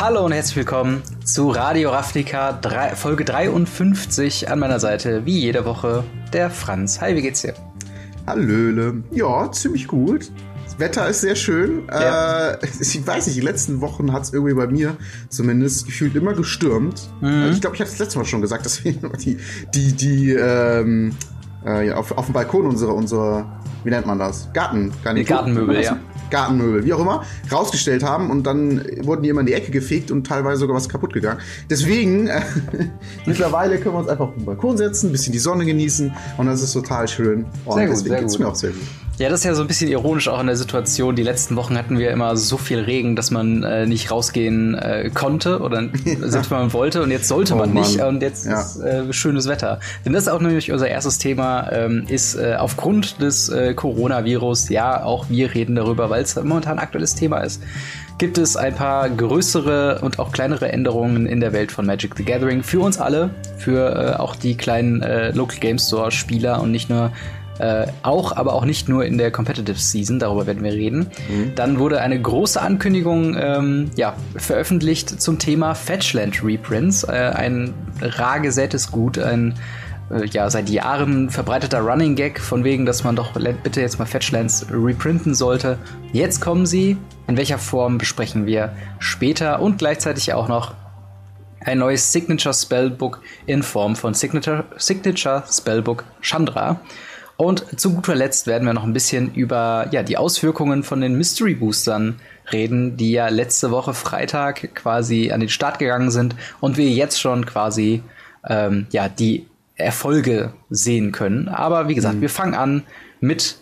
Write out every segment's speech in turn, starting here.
Hallo und herzlich willkommen zu Radio Ravnica drei, Folge 53 an meiner Seite, wie jede Woche, der Franz. Hi, wie geht's dir? Hallöle. Ja, ziemlich gut. Das Wetter ist sehr schön. Ja. Äh, ich weiß nicht, die letzten Wochen hat es irgendwie bei mir zumindest gefühlt immer gestürmt. Mhm. Ich glaube, ich hatte das letzte Mal schon gesagt, dass wir die, die, die ähm, äh, ja, auf, auf dem Balkon unsere, unsere, wie nennt man das? Garten, gar nicht. Gartenmöbel, ja. Gartenmöbel, wie auch immer, rausgestellt haben und dann wurden die immer in die Ecke gefegt und teilweise sogar was kaputt gegangen. Deswegen, äh, mittlerweile können wir uns einfach auf den Balkon setzen, ein bisschen die Sonne genießen und das ist total schön. Und sehr gut, deswegen sehr gut. mir auch sehr gut. Ja, das ist ja so ein bisschen ironisch auch in der Situation. Die letzten Wochen hatten wir immer so viel Regen, dass man äh, nicht rausgehen äh, konnte oder selbst wenn man wollte und jetzt sollte oh, man Mann. nicht und jetzt ja. ist äh, schönes Wetter. Denn das ist auch nämlich unser erstes Thema, ähm, ist äh, aufgrund des äh, Coronavirus, ja, auch wir reden darüber, weil es momentan ein aktuelles Thema ist gibt es ein paar größere und auch kleinere Änderungen in der Welt von Magic the Gathering für uns alle, für äh, auch die kleinen äh, Local Game Store Spieler und nicht nur äh, auch, aber auch nicht nur in der Competitive Season, darüber werden wir reden. Mhm. Dann wurde eine große Ankündigung ähm, ja, veröffentlicht zum Thema Fetchland Reprints. Äh, ein rar gesätes Gut, ein äh, ja, seit Jahren verbreiteter Running Gag, von wegen, dass man doch bitte jetzt mal Fetchlands reprinten sollte. Jetzt kommen sie. In welcher Form besprechen wir später und gleichzeitig auch noch ein neues Signature Spellbook in Form von Signature, Signature Spellbook Chandra. Und zu guter Letzt werden wir noch ein bisschen über ja, die Auswirkungen von den Mystery Boostern reden, die ja letzte Woche Freitag quasi an den Start gegangen sind und wir jetzt schon quasi ähm, ja, die Erfolge sehen können. Aber wie gesagt, mhm. wir fangen an mit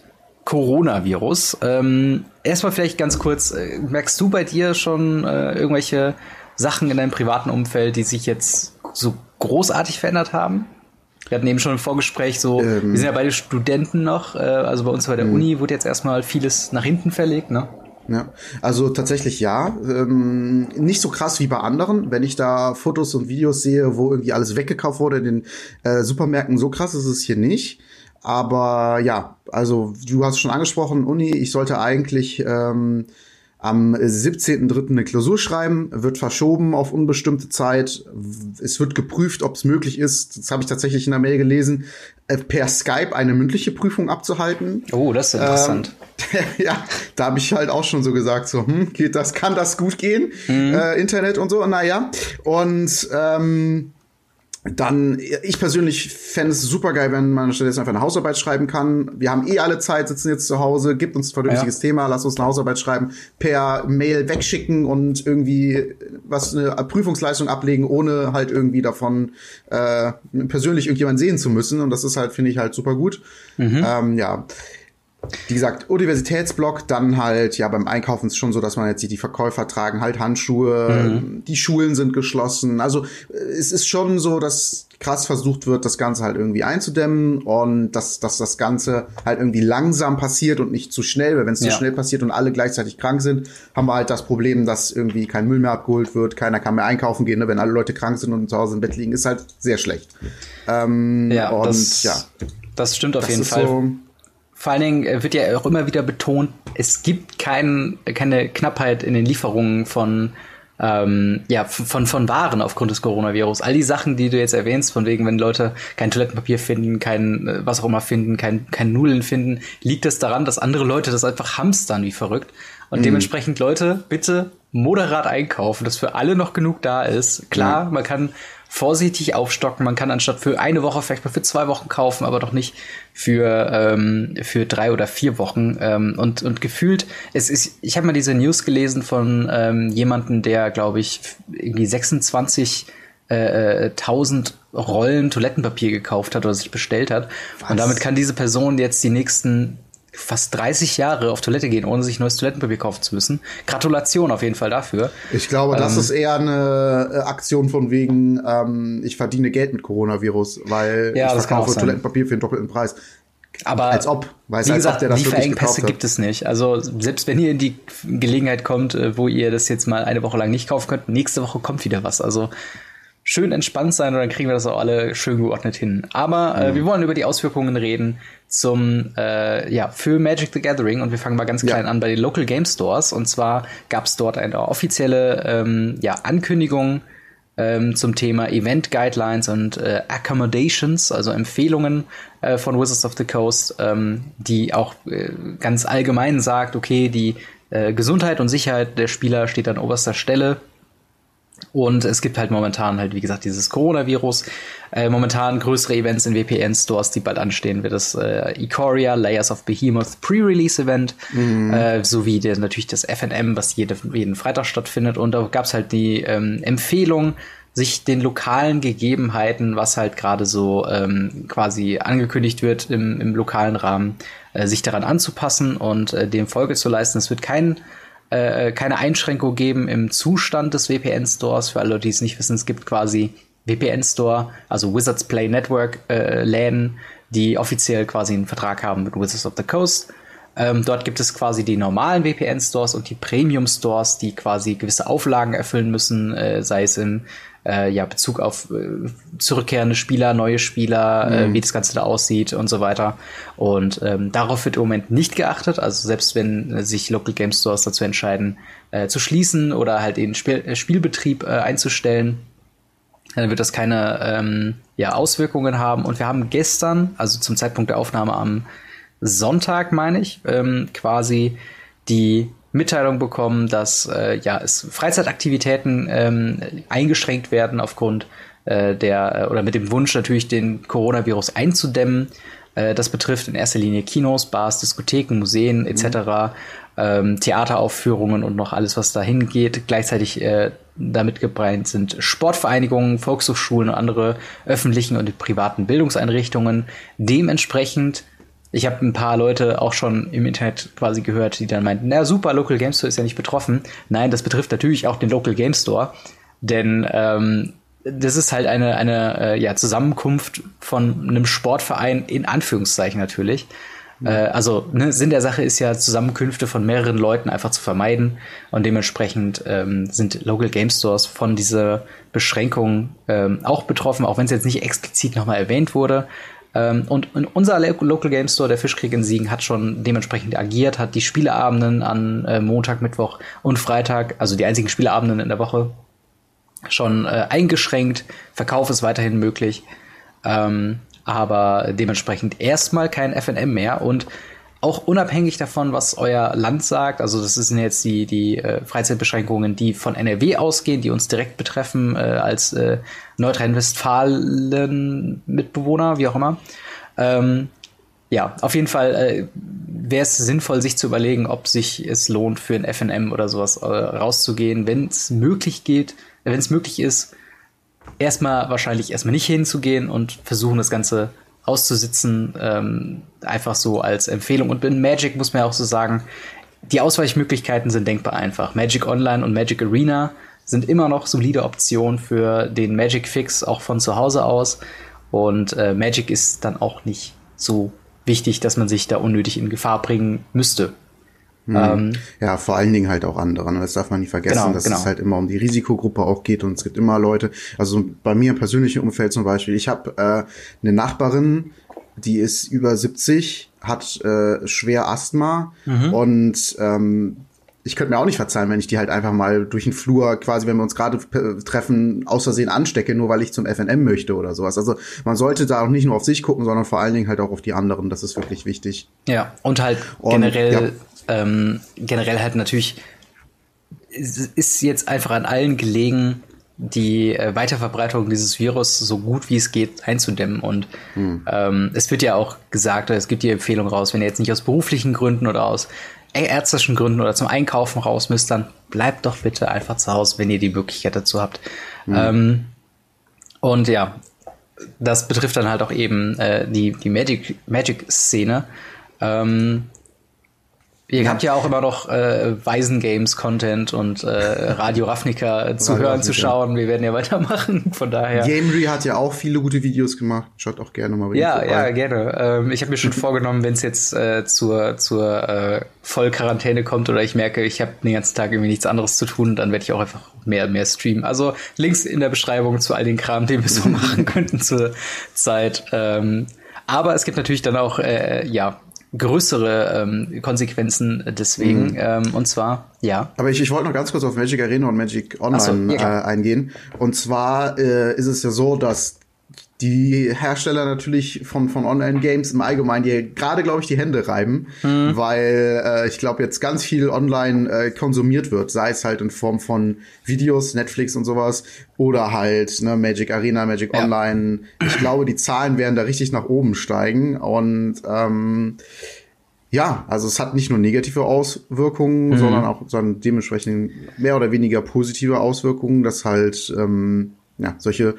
Coronavirus. Ähm, erstmal vielleicht ganz kurz, äh, merkst du bei dir schon äh, irgendwelche Sachen in deinem privaten Umfeld, die sich jetzt so großartig verändert haben? Wir hatten eben schon im Vorgespräch so, ähm, wir sind ja beide Studenten noch, äh, also bei uns bei der mh. Uni wurde jetzt erstmal vieles nach hinten verlegt, ne? Ja, also tatsächlich ja. Ähm, nicht so krass wie bei anderen. Wenn ich da Fotos und Videos sehe, wo irgendwie alles weggekauft wurde in den äh, Supermärkten, so krass ist es hier nicht. Aber ja, also du hast schon angesprochen, Uni, ich sollte eigentlich ähm, am 17.03. eine Klausur schreiben, wird verschoben auf unbestimmte Zeit. Es wird geprüft, ob es möglich ist, das habe ich tatsächlich in der Mail gelesen, äh, per Skype eine mündliche Prüfung abzuhalten. Oh, das ist interessant. Ähm, ja, da habe ich halt auch schon so gesagt, so, hm, geht das, kann das gut gehen? Mhm. Äh, Internet und so, naja. Und ähm, dann, ich persönlich fände es super geil, wenn man stattdessen einfach eine Hausarbeit schreiben kann. Wir haben eh alle Zeit, sitzen jetzt zu Hause, gibt uns ein vernünftiges ja. Thema, lass uns eine Hausarbeit schreiben, per Mail wegschicken und irgendwie was eine Prüfungsleistung ablegen, ohne halt irgendwie davon äh, persönlich irgendjemand sehen zu müssen. Und das ist halt, finde ich halt super gut. Mhm. Ähm, ja wie gesagt, Universitätsblock, dann halt, ja, beim Einkaufen ist schon so, dass man jetzt sieht, die Verkäufer tragen halt Handschuhe, mhm. die Schulen sind geschlossen. Also es ist schon so, dass krass versucht wird, das Ganze halt irgendwie einzudämmen und dass, dass das Ganze halt irgendwie langsam passiert und nicht zu schnell, weil wenn es ja. zu schnell passiert und alle gleichzeitig krank sind, haben wir halt das Problem, dass irgendwie kein Müll mehr abgeholt wird, keiner kann mehr einkaufen gehen, ne? wenn alle Leute krank sind und zu Hause im Bett liegen, ist halt sehr schlecht. Ähm, ja, und das, ja. Das stimmt auf das jeden Fall. So, vor allen Dingen äh, wird ja auch immer wieder betont, es gibt kein, keine Knappheit in den Lieferungen von ähm, ja, von, von Waren aufgrund des Coronavirus. All die Sachen, die du jetzt erwähnst, von wegen, wenn Leute kein Toilettenpapier finden, kein äh, was auch immer finden, kein, kein Nudeln finden, liegt es das daran, dass andere Leute das einfach hamstern wie verrückt. Und mhm. dementsprechend, Leute, bitte moderat einkaufen, dass für alle noch genug da ist. Klar, mhm. man kann vorsichtig aufstocken. Man kann anstatt für eine Woche vielleicht mal für zwei Wochen kaufen, aber doch nicht für, ähm, für drei oder vier Wochen. Ähm, und, und gefühlt, es ist, ich habe mal diese News gelesen von ähm, jemanden, der, glaube ich, irgendwie 26 äh, 1000 äh, Rollen Toilettenpapier gekauft hat oder sich bestellt hat. Was? Und damit kann diese Person jetzt die nächsten fast 30 Jahre auf Toilette gehen, ohne sich neues Toilettenpapier kaufen zu müssen. Gratulation auf jeden Fall dafür. Ich glaube, das ähm, ist eher eine äh, Aktion von wegen, ähm, ich verdiene Geld mit Coronavirus, weil ja, ich verkaufe Toilettenpapier für den doppelten Preis. Aber als ob, weiß wie als gesagt, ob der das Lieferengpässe gibt es nicht. Also selbst wenn ihr in die Gelegenheit kommt, äh, wo ihr das jetzt mal eine Woche lang nicht kaufen könnt, nächste Woche kommt wieder was. Also schön entspannt sein und dann kriegen wir das auch alle schön geordnet hin. Aber äh, mhm. wir wollen über die Auswirkungen reden zum äh, ja für Magic the Gathering und wir fangen mal ganz klein ja. an bei den Local Game Stores und zwar gab es dort eine offizielle ähm, ja Ankündigung ähm, zum Thema Event Guidelines und äh, Accommodations, also Empfehlungen äh, von Wizards of the Coast, ähm, die auch äh, ganz allgemein sagt, okay, die äh, Gesundheit und Sicherheit der Spieler steht an oberster Stelle und es gibt halt momentan halt, wie gesagt, dieses Coronavirus. Äh, momentan größere Events in VPN-Stores, die bald anstehen, wird das äh, Ikoria, Layers of Behemoth Pre-Release-Event, mhm. äh, sowie der, natürlich das FNM, was jede, jeden Freitag stattfindet. Und da gab es halt die ähm, Empfehlung, sich den lokalen Gegebenheiten, was halt gerade so ähm, quasi angekündigt wird im, im lokalen Rahmen, äh, sich daran anzupassen und äh, dem Folge zu leisten. Es wird kein äh, keine Einschränkung geben im Zustand des VPN-Stores. Für alle, die es nicht wissen, es gibt quasi VPN-Store, also Wizards Play Network äh, die offiziell quasi einen Vertrag haben mit Wizards of the Coast. Ähm, dort gibt es quasi die normalen VPN-Stores und die Premium-Stores, die quasi gewisse Auflagen erfüllen müssen, äh, sei es im äh, ja, Bezug auf äh, zurückkehrende Spieler, neue Spieler, äh, mhm. äh, wie das Ganze da aussieht und so weiter. Und ähm, darauf wird im Moment nicht geachtet. Also selbst wenn äh, sich Local Game Stores dazu entscheiden, äh, zu schließen oder halt den Spiel Spielbetrieb einzustellen, dann wird das keine ähm, ja, Auswirkungen haben. Und wir haben gestern, also zum Zeitpunkt der Aufnahme am Sonntag, meine ich, ähm, quasi die Mitteilung bekommen, dass äh, ja es Freizeitaktivitäten ähm, eingeschränkt werden aufgrund äh, der äh, oder mit dem Wunsch natürlich den Coronavirus einzudämmen. Äh, das betrifft in erster Linie Kinos, Bars, Diskotheken, Museen etc. Mhm. Ähm, Theateraufführungen und noch alles, was dahin geht. Gleichzeitig äh, damit gebrannt sind Sportvereinigungen, Volkshochschulen und andere öffentlichen und privaten Bildungseinrichtungen. Dementsprechend ich habe ein paar Leute auch schon im Internet quasi gehört, die dann meinten, na super, Local Game Store ist ja nicht betroffen. Nein, das betrifft natürlich auch den Local Game Store, denn ähm, das ist halt eine, eine äh, ja, Zusammenkunft von einem Sportverein, in Anführungszeichen natürlich. Mhm. Äh, also ne, Sinn der Sache ist ja, Zusammenkünfte von mehreren Leuten einfach zu vermeiden und dementsprechend ähm, sind Local Game Stores von dieser Beschränkung ähm, auch betroffen, auch wenn es jetzt nicht explizit nochmal erwähnt wurde. Ähm, und unser Local Game Store, der Fischkrieg in Siegen, hat schon dementsprechend agiert, hat die Spieleabenden an äh, Montag, Mittwoch und Freitag, also die einzigen Spieleabenden in der Woche, schon äh, eingeschränkt. Verkauf ist weiterhin möglich. Ähm, aber dementsprechend erstmal kein FNM mehr und auch unabhängig davon, was euer Land sagt, also das sind jetzt die, die äh, Freizeitbeschränkungen, die von NRW ausgehen, die uns direkt betreffen äh, als äh, Nordrhein-Westfalen-Mitbewohner, wie auch immer. Ähm, ja, auf jeden Fall äh, wäre es sinnvoll, sich zu überlegen, ob sich es lohnt, für ein FNM oder sowas äh, rauszugehen, wenn es möglich geht, wenn es möglich ist, erstmal wahrscheinlich erstmal nicht hinzugehen und versuchen, das Ganze auszusitzen, ähm, einfach so als Empfehlung. Und in Magic muss man ja auch so sagen, die Ausweichmöglichkeiten sind denkbar einfach. Magic Online und Magic Arena sind immer noch solide Optionen für den Magic Fix, auch von zu Hause aus. Und äh, Magic ist dann auch nicht so wichtig, dass man sich da unnötig in Gefahr bringen müsste. Mhm. Ähm, ja, vor allen Dingen halt auch andere. Ne? Das darf man nicht vergessen, genau, dass genau. es halt immer um die Risikogruppe auch geht und es gibt immer Leute. Also bei mir im persönlichen Umfeld zum Beispiel, ich habe äh, eine Nachbarin, die ist über 70, hat äh, schwer Asthma mhm. und ähm, ich könnte mir auch nicht verzeihen, wenn ich die halt einfach mal durch den Flur, quasi, wenn wir uns gerade treffen, aus Versehen anstecke, nur weil ich zum FNM möchte oder sowas. Also man sollte da auch nicht nur auf sich gucken, sondern vor allen Dingen halt auch auf die anderen. Das ist wirklich wichtig. Ja, und halt und, generell ja ähm, generell halt natürlich ist jetzt einfach an allen gelegen, die äh, Weiterverbreitung dieses Virus so gut wie es geht einzudämmen. Und hm. ähm, es wird ja auch gesagt, oder es gibt die Empfehlung raus, wenn ihr jetzt nicht aus beruflichen Gründen oder aus ärztlichen Gründen oder zum Einkaufen raus müsst, dann bleibt doch bitte einfach zu Hause, wenn ihr die Möglichkeit dazu habt. Hm. Ähm, und ja, das betrifft dann halt auch eben äh, die, die Magic-Szene. Magic ähm, Ihr habt ja auch immer noch äh, Waisen-Games-Content und äh, Radio Ravnica zu hören, zu schauen. Wir werden ja weitermachen, von daher. Gamery hat ja auch viele gute Videos gemacht. Schaut auch gerne mal Ja, vorbei. ja, gerne. Ähm, ich habe mir schon vorgenommen, wenn es jetzt äh, zur, zur äh, Vollquarantäne kommt oder ich merke, ich habe den ganzen Tag irgendwie nichts anderes zu tun, dann werde ich auch einfach mehr mehr streamen. Also Links in der Beschreibung zu all den Kram, den wir so machen könnten zur Zeit. Ähm, aber es gibt natürlich dann auch, äh, ja, größere ähm, Konsequenzen deswegen. Mhm. Ähm, und zwar, ja. Aber ich, ich wollte noch ganz kurz auf Magic Arena und Magic Online so, ja, äh, eingehen. Und zwar äh, ist es ja so, dass die Hersteller natürlich von, von Online-Games im Allgemeinen, die gerade, glaube ich, die Hände reiben, mhm. weil äh, ich glaube, jetzt ganz viel online äh, konsumiert wird, sei es halt in Form von Videos, Netflix und sowas, oder halt ne, Magic Arena, Magic ja. Online. Ich glaube, die Zahlen werden da richtig nach oben steigen und ähm, ja, also es hat nicht nur negative Auswirkungen, mhm. sondern auch sondern dementsprechend mehr oder weniger positive Auswirkungen, dass halt ähm, ja, solche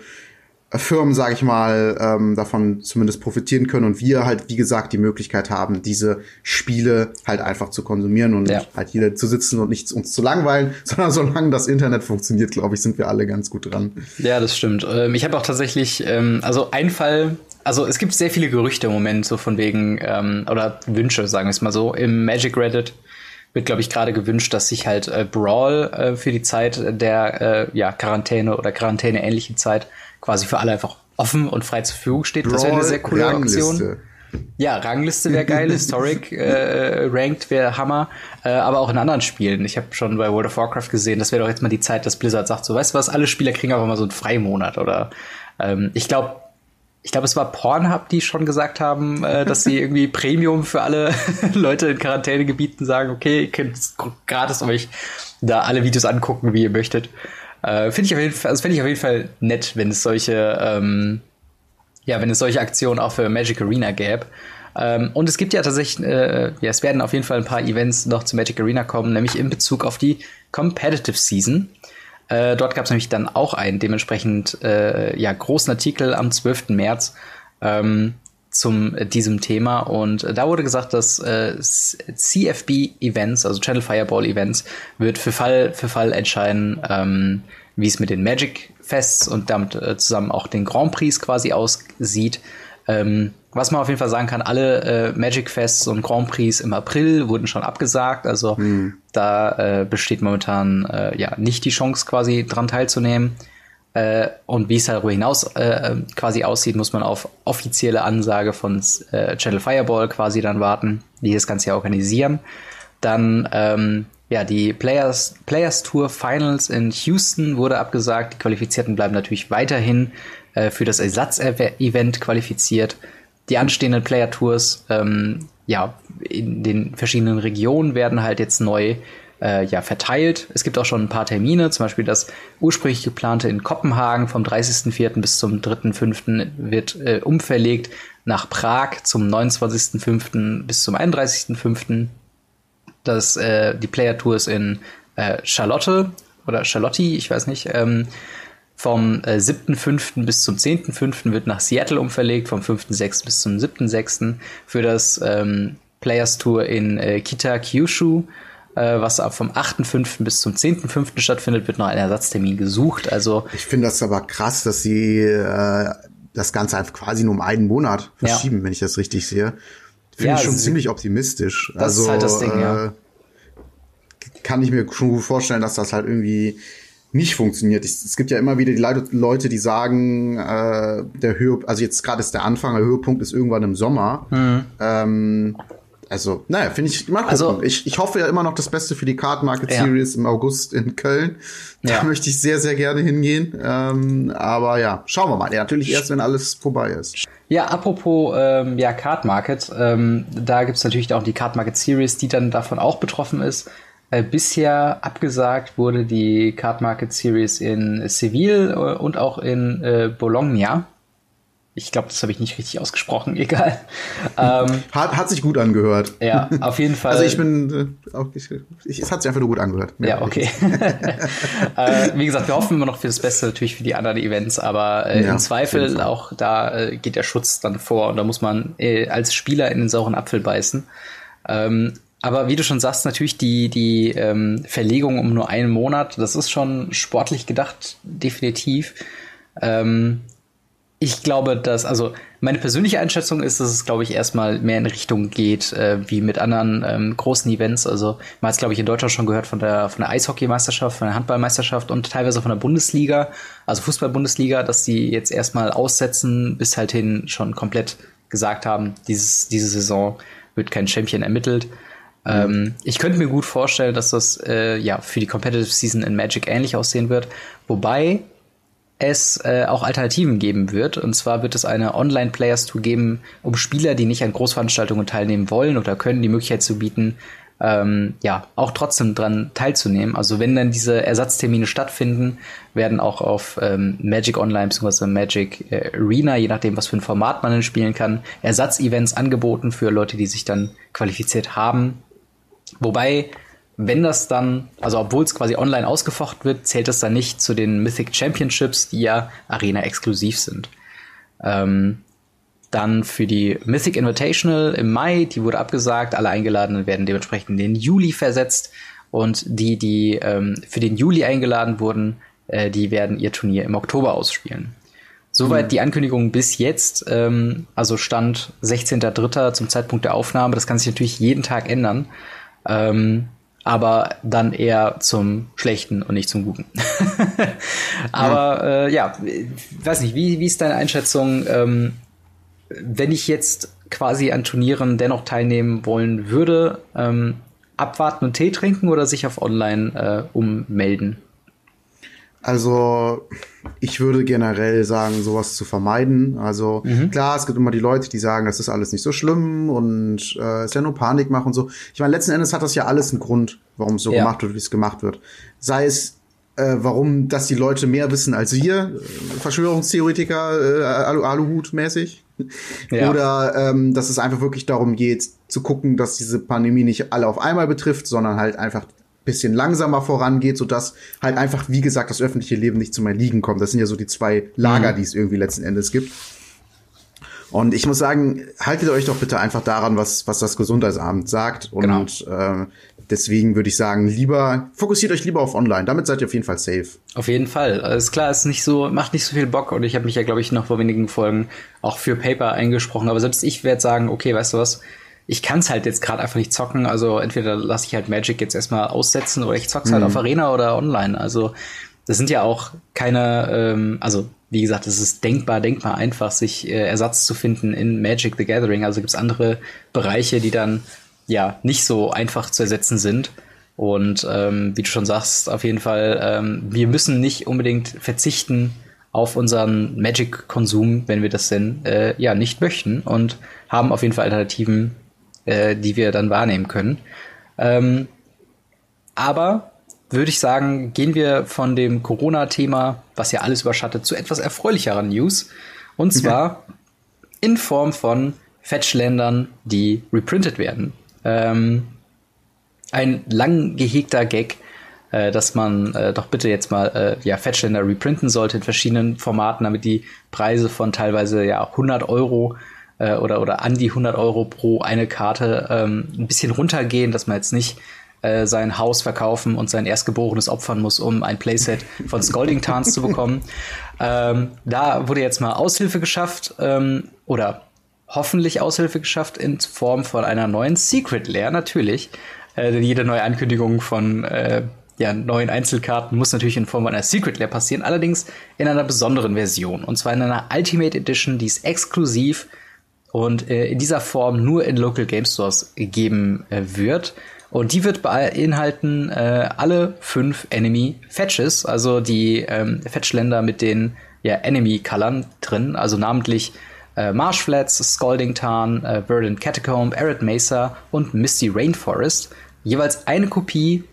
Firmen, sage ich mal, ähm, davon zumindest profitieren können und wir halt, wie gesagt, die Möglichkeit haben, diese Spiele halt einfach zu konsumieren und ja. halt hier zu sitzen und nicht uns zu langweilen, sondern solange das Internet funktioniert, glaube ich, sind wir alle ganz gut dran. Ja, das stimmt. Ähm, ich habe auch tatsächlich, ähm, also ein Fall, also es gibt sehr viele Gerüchte im Moment, so von wegen, ähm, oder Wünsche, sagen wir es mal so, im Magic Reddit wird, glaube ich, gerade gewünscht, dass sich halt äh, Brawl äh, für die Zeit der äh, ja, Quarantäne oder Quarantäne-ähnliche Zeit quasi für alle einfach offen und frei zur Verfügung steht. Brawl, das wäre eine sehr coole Rangliste. Aktion. Ja, Rangliste wäre geil, Historic äh, Ranked wäre Hammer, äh, aber auch in anderen Spielen. Ich habe schon bei World of Warcraft gesehen, das wäre doch jetzt mal die Zeit, dass Blizzard sagt, so weißt du was, alle Spieler kriegen einfach mal so einen Freimonat oder ähm, ich glaube, ich glaube, es war Pornhub, die schon gesagt haben, äh, dass sie irgendwie Premium für alle Leute in Quarantänegebieten sagen, okay, ihr könnt gratis euch da alle Videos angucken, wie ihr möchtet. Äh, finde ich auf jeden Fall, also finde ich auf jeden Fall nett, wenn es solche, ähm, ja, wenn es solche Aktionen auch für Magic Arena gäbe. Ähm, und es gibt ja tatsächlich, äh, ja, es werden auf jeden Fall ein paar Events noch zu Magic Arena kommen, nämlich in Bezug auf die Competitive Season. Äh, dort gab es nämlich dann auch einen dementsprechend äh, ja, großen Artikel am 12. März, ähm, zum äh, diesem Thema und äh, da wurde gesagt, dass äh, CFB Events, also Channel Fireball Events, wird für Fall für Fall entscheiden, ähm, wie es mit den Magic Fests und damit äh, zusammen auch den Grand Prix quasi aussieht. Ähm, was man auf jeden Fall sagen kann, alle äh, Magic Fests und Grand Prix im April wurden schon abgesagt. Also hm. da äh, besteht momentan äh, ja nicht die Chance, quasi dran teilzunehmen. Äh, und wie es darüber hinaus äh, quasi aussieht, muss man auf offizielle Ansage von äh, Channel Fireball quasi dann warten, die das Ganze ja organisieren. Dann ähm, ja, die Players, Players Tour Finals in Houston wurde abgesagt. Die Qualifizierten bleiben natürlich weiterhin äh, für das Ersatzevent qualifiziert. Die anstehenden Player Tours ähm, ja, in den verschiedenen Regionen werden halt jetzt neu äh, ja, verteilt. Es gibt auch schon ein paar Termine, zum Beispiel das ursprünglich geplante in Kopenhagen vom 30.04. bis zum 3.05. wird äh, umverlegt nach Prag zum 29.05. bis zum 31.05. Das, äh, die Player Tours in äh, Charlotte oder Charlotte, ich weiß nicht, ähm, vom äh, 7.5. bis zum 10.5. wird nach Seattle umverlegt, vom 5.6. bis zum 7.6. für das ähm, Players Tour in äh, Kita Kyushu äh, was vom 8.5. bis zum 10.5. stattfindet, wird noch ein Ersatztermin gesucht. Also ich finde das aber krass, dass sie äh, das Ganze einfach quasi nur um einen Monat verschieben, ja. wenn ich das richtig sehe. Finde ja, ich schon ziemlich optimistisch. Das also, ist halt das Ding, äh, ja. Kann ich mir schon gut vorstellen, dass das halt irgendwie nicht funktioniert. Es gibt ja immer wieder die Leute, die sagen, äh, der Höhe, also jetzt gerade ist der Anfang, der Höhepunkt ist irgendwann im Sommer. Mhm. Ähm, also, naja, finde ich, mal gucken. Also, ich, ich hoffe ja immer noch das Beste für die Card Market ja. Series im August in Köln. Da ja. möchte ich sehr, sehr gerne hingehen. Ähm, aber ja, schauen wir mal. Ja, natürlich erst, wenn alles vorbei ist. Ja, apropos ähm, ja, Card Market, ähm, da gibt's natürlich auch die Card Market Series, die dann davon auch betroffen ist. Äh, bisher abgesagt wurde die Card Market Series in Seville äh, und auch in äh, Bologna. Ich glaube, das habe ich nicht richtig ausgesprochen, egal. Ähm, hat, hat sich gut angehört. Ja, auf jeden Fall. Also ich bin, äh, auch, ich, ich, es hat sich einfach nur gut angehört. Ja, okay. äh, wie gesagt, wir hoffen immer noch für das Beste natürlich für die anderen Events, aber äh, ja, im Zweifel auch da äh, geht der Schutz dann vor und da muss man äh, als Spieler in den sauren Apfel beißen. Ähm, aber wie du schon sagst, natürlich die, die ähm, Verlegung um nur einen Monat, das ist schon sportlich gedacht, definitiv. Ähm, ich glaube, dass, also meine persönliche Einschätzung ist, dass es, glaube ich, erstmal mehr in Richtung geht, äh, wie mit anderen ähm, großen Events. Also man hat es, glaube ich, in Deutschland schon gehört von der, von der Eishockeymeisterschaft, von der Handballmeisterschaft und teilweise von der Bundesliga, also Fußball-Bundesliga, dass die jetzt erstmal aussetzen, bis halt hin schon komplett gesagt haben, dieses, diese Saison wird kein Champion ermittelt. Mhm. Ähm, ich könnte mir gut vorstellen, dass das äh, ja für die Competitive Season in Magic ähnlich aussehen wird. Wobei es äh, auch Alternativen geben wird. Und zwar wird es eine Online-Players Tour geben, um Spieler, die nicht an Großveranstaltungen teilnehmen wollen oder können, die Möglichkeit zu bieten, ähm, ja, auch trotzdem dran teilzunehmen. Also wenn dann diese Ersatztermine stattfinden, werden auch auf ähm, Magic Online bzw. Magic äh, Arena, je nachdem, was für ein Format man dann spielen kann, Ersatzevents angeboten für Leute, die sich dann qualifiziert haben. Wobei wenn das dann, also obwohl es quasi online ausgefochten wird, zählt es dann nicht zu den Mythic Championships, die ja Arena-exklusiv sind. Ähm, dann für die Mythic Invitational im Mai, die wurde abgesagt, alle Eingeladenen werden dementsprechend in den Juli versetzt und die, die ähm, für den Juli eingeladen wurden, äh, die werden ihr Turnier im Oktober ausspielen. Soweit mhm. die Ankündigung bis jetzt, ähm, also Stand 16.03. zum Zeitpunkt der Aufnahme. Das kann sich natürlich jeden Tag ändern. Ähm, aber dann eher zum Schlechten und nicht zum Guten. aber ja. Äh, ja, weiß nicht, wie, wie ist deine Einschätzung, ähm, wenn ich jetzt quasi an Turnieren dennoch teilnehmen wollen würde, ähm, abwarten und Tee trinken oder sich auf Online äh, ummelden? Also ich würde generell sagen, sowas zu vermeiden. Also mhm. klar, es gibt immer die Leute, die sagen, das ist alles nicht so schlimm und äh, ist ja nur Panikmach und so. Ich meine, letzten Endes hat das ja alles einen Grund, warum es so ja. gemacht wird, wie es gemacht wird. Sei es äh, warum, dass die Leute mehr wissen als wir, äh, Verschwörungstheoretiker, äh, Alu Aluhut-mäßig. Ja. Oder ähm, dass es einfach wirklich darum geht, zu gucken, dass diese Pandemie nicht alle auf einmal betrifft, sondern halt einfach bisschen langsamer vorangeht, sodass halt einfach, wie gesagt, das öffentliche Leben nicht zum Erliegen kommt. Das sind ja so die zwei Lager, mhm. die es irgendwie letzten Endes gibt. Und ich muss sagen, haltet euch doch bitte einfach daran, was, was das Gesundheitsamt sagt. Und genau. äh, deswegen würde ich sagen, lieber, fokussiert euch lieber auf online. Damit seid ihr auf jeden Fall safe. Auf jeden Fall. Ist klar, ist nicht so, macht nicht so viel Bock. Und ich habe mich ja, glaube ich, noch vor wenigen Folgen auch für Paper eingesprochen. Aber selbst ich werde sagen, okay, weißt du was, ich kann es halt jetzt gerade einfach nicht zocken. Also entweder lasse ich halt Magic jetzt erstmal aussetzen oder ich zock's halt mhm. halt auf Arena oder online. Also das sind ja auch keine, ähm, also wie gesagt, es ist denkbar, denkbar einfach, sich äh, Ersatz zu finden in Magic the Gathering. Also gibt es andere Bereiche, die dann ja nicht so einfach zu ersetzen sind. Und ähm, wie du schon sagst, auf jeden Fall, ähm, wir müssen nicht unbedingt verzichten auf unseren Magic-Konsum, wenn wir das denn äh, ja nicht möchten und haben auf jeden Fall Alternativen, äh, die wir dann wahrnehmen können. Ähm, aber würde ich sagen, gehen wir von dem Corona-Thema, was ja alles überschattet, zu etwas erfreulicheren News. Und zwar mhm. in Form von Fetchländern, die reprintet werden. Ähm, ein lang gehegter Gag, äh, dass man äh, doch bitte jetzt mal äh, ja, Fetchländer reprinten sollte in verschiedenen Formaten, damit die Preise von teilweise ja 100 Euro äh, oder, oder an die 100 Euro pro eine Karte ähm, ein bisschen runtergehen, dass man jetzt nicht äh, sein Haus verkaufen und sein Erstgeborenes opfern muss, um ein Playset von Scalding Tarns zu bekommen. Ähm, da wurde jetzt mal Aushilfe geschafft ähm, oder hoffentlich Aushilfe geschafft in Form von einer neuen Secret Lair, natürlich. Äh, denn jede neue Ankündigung von äh, ja, neuen Einzelkarten muss natürlich in Form einer Secret Lair passieren, allerdings in einer besonderen Version. Und zwar in einer Ultimate Edition, die ist exklusiv und äh, in dieser Form nur in Local Game Stores geben äh, wird. Und die wird beinhalten äh, alle fünf Enemy Fetches, also die ähm, Fetchländer mit den ja, Enemy-Colors drin, also namentlich äh, Marshflats, Scalding Tarn, äh, Verdant Catacomb, Arid Mesa und Misty Rainforest. Jeweils eine Kopie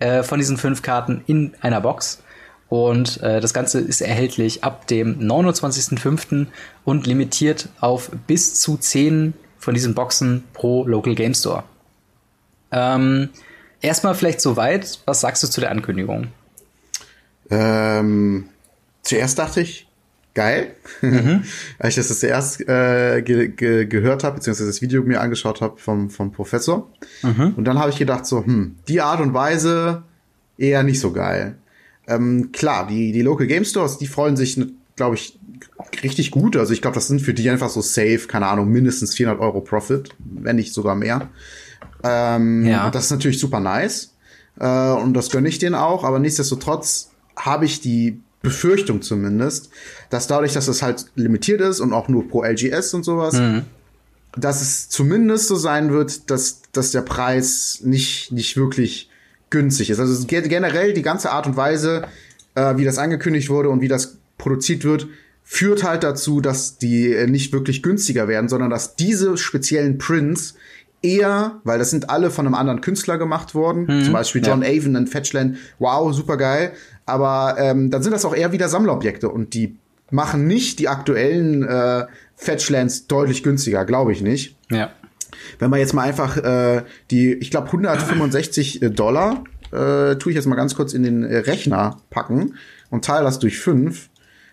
äh, von diesen fünf Karten in einer Box. Und äh, das Ganze ist erhältlich ab dem 29.05. und limitiert auf bis zu 10 von diesen Boxen pro Local Game Store. Ähm, erstmal vielleicht soweit, was sagst du zu der Ankündigung? Ähm, zuerst dachte ich, geil. Mhm. Als ich das zuerst äh, ge ge gehört habe, beziehungsweise das Video mir angeschaut habe vom, vom Professor. Mhm. Und dann habe ich gedacht, so, hm, die Art und Weise eher nicht so geil. Ähm, klar, die, die Local Game Stores, die freuen sich, glaube ich, richtig gut. Also ich glaube, das sind für die einfach so safe, keine Ahnung, mindestens 400 Euro Profit, wenn nicht sogar mehr. Ähm, ja. Das ist natürlich super nice. Äh, und das gönne ich denen auch. Aber nichtsdestotrotz habe ich die Befürchtung zumindest, dass dadurch, dass es halt limitiert ist und auch nur pro LGS und sowas, mhm. dass es zumindest so sein wird, dass, dass der Preis nicht, nicht wirklich günstig ist. Also generell die ganze Art und Weise, äh, wie das angekündigt wurde und wie das produziert wird, führt halt dazu, dass die äh, nicht wirklich günstiger werden, sondern dass diese speziellen Prints eher, weil das sind alle von einem anderen Künstler gemacht worden, mhm. zum Beispiel John ja. Avon und Fetchland, wow, super geil, aber ähm, dann sind das auch eher wieder Sammlerobjekte und die machen nicht die aktuellen äh, Fetchlands deutlich günstiger, glaube ich nicht. Ja. Wenn man jetzt mal einfach äh, die, ich glaube 165 äh, Dollar, äh, tue ich jetzt mal ganz kurz in den äh, Rechner packen und teile das durch fünf,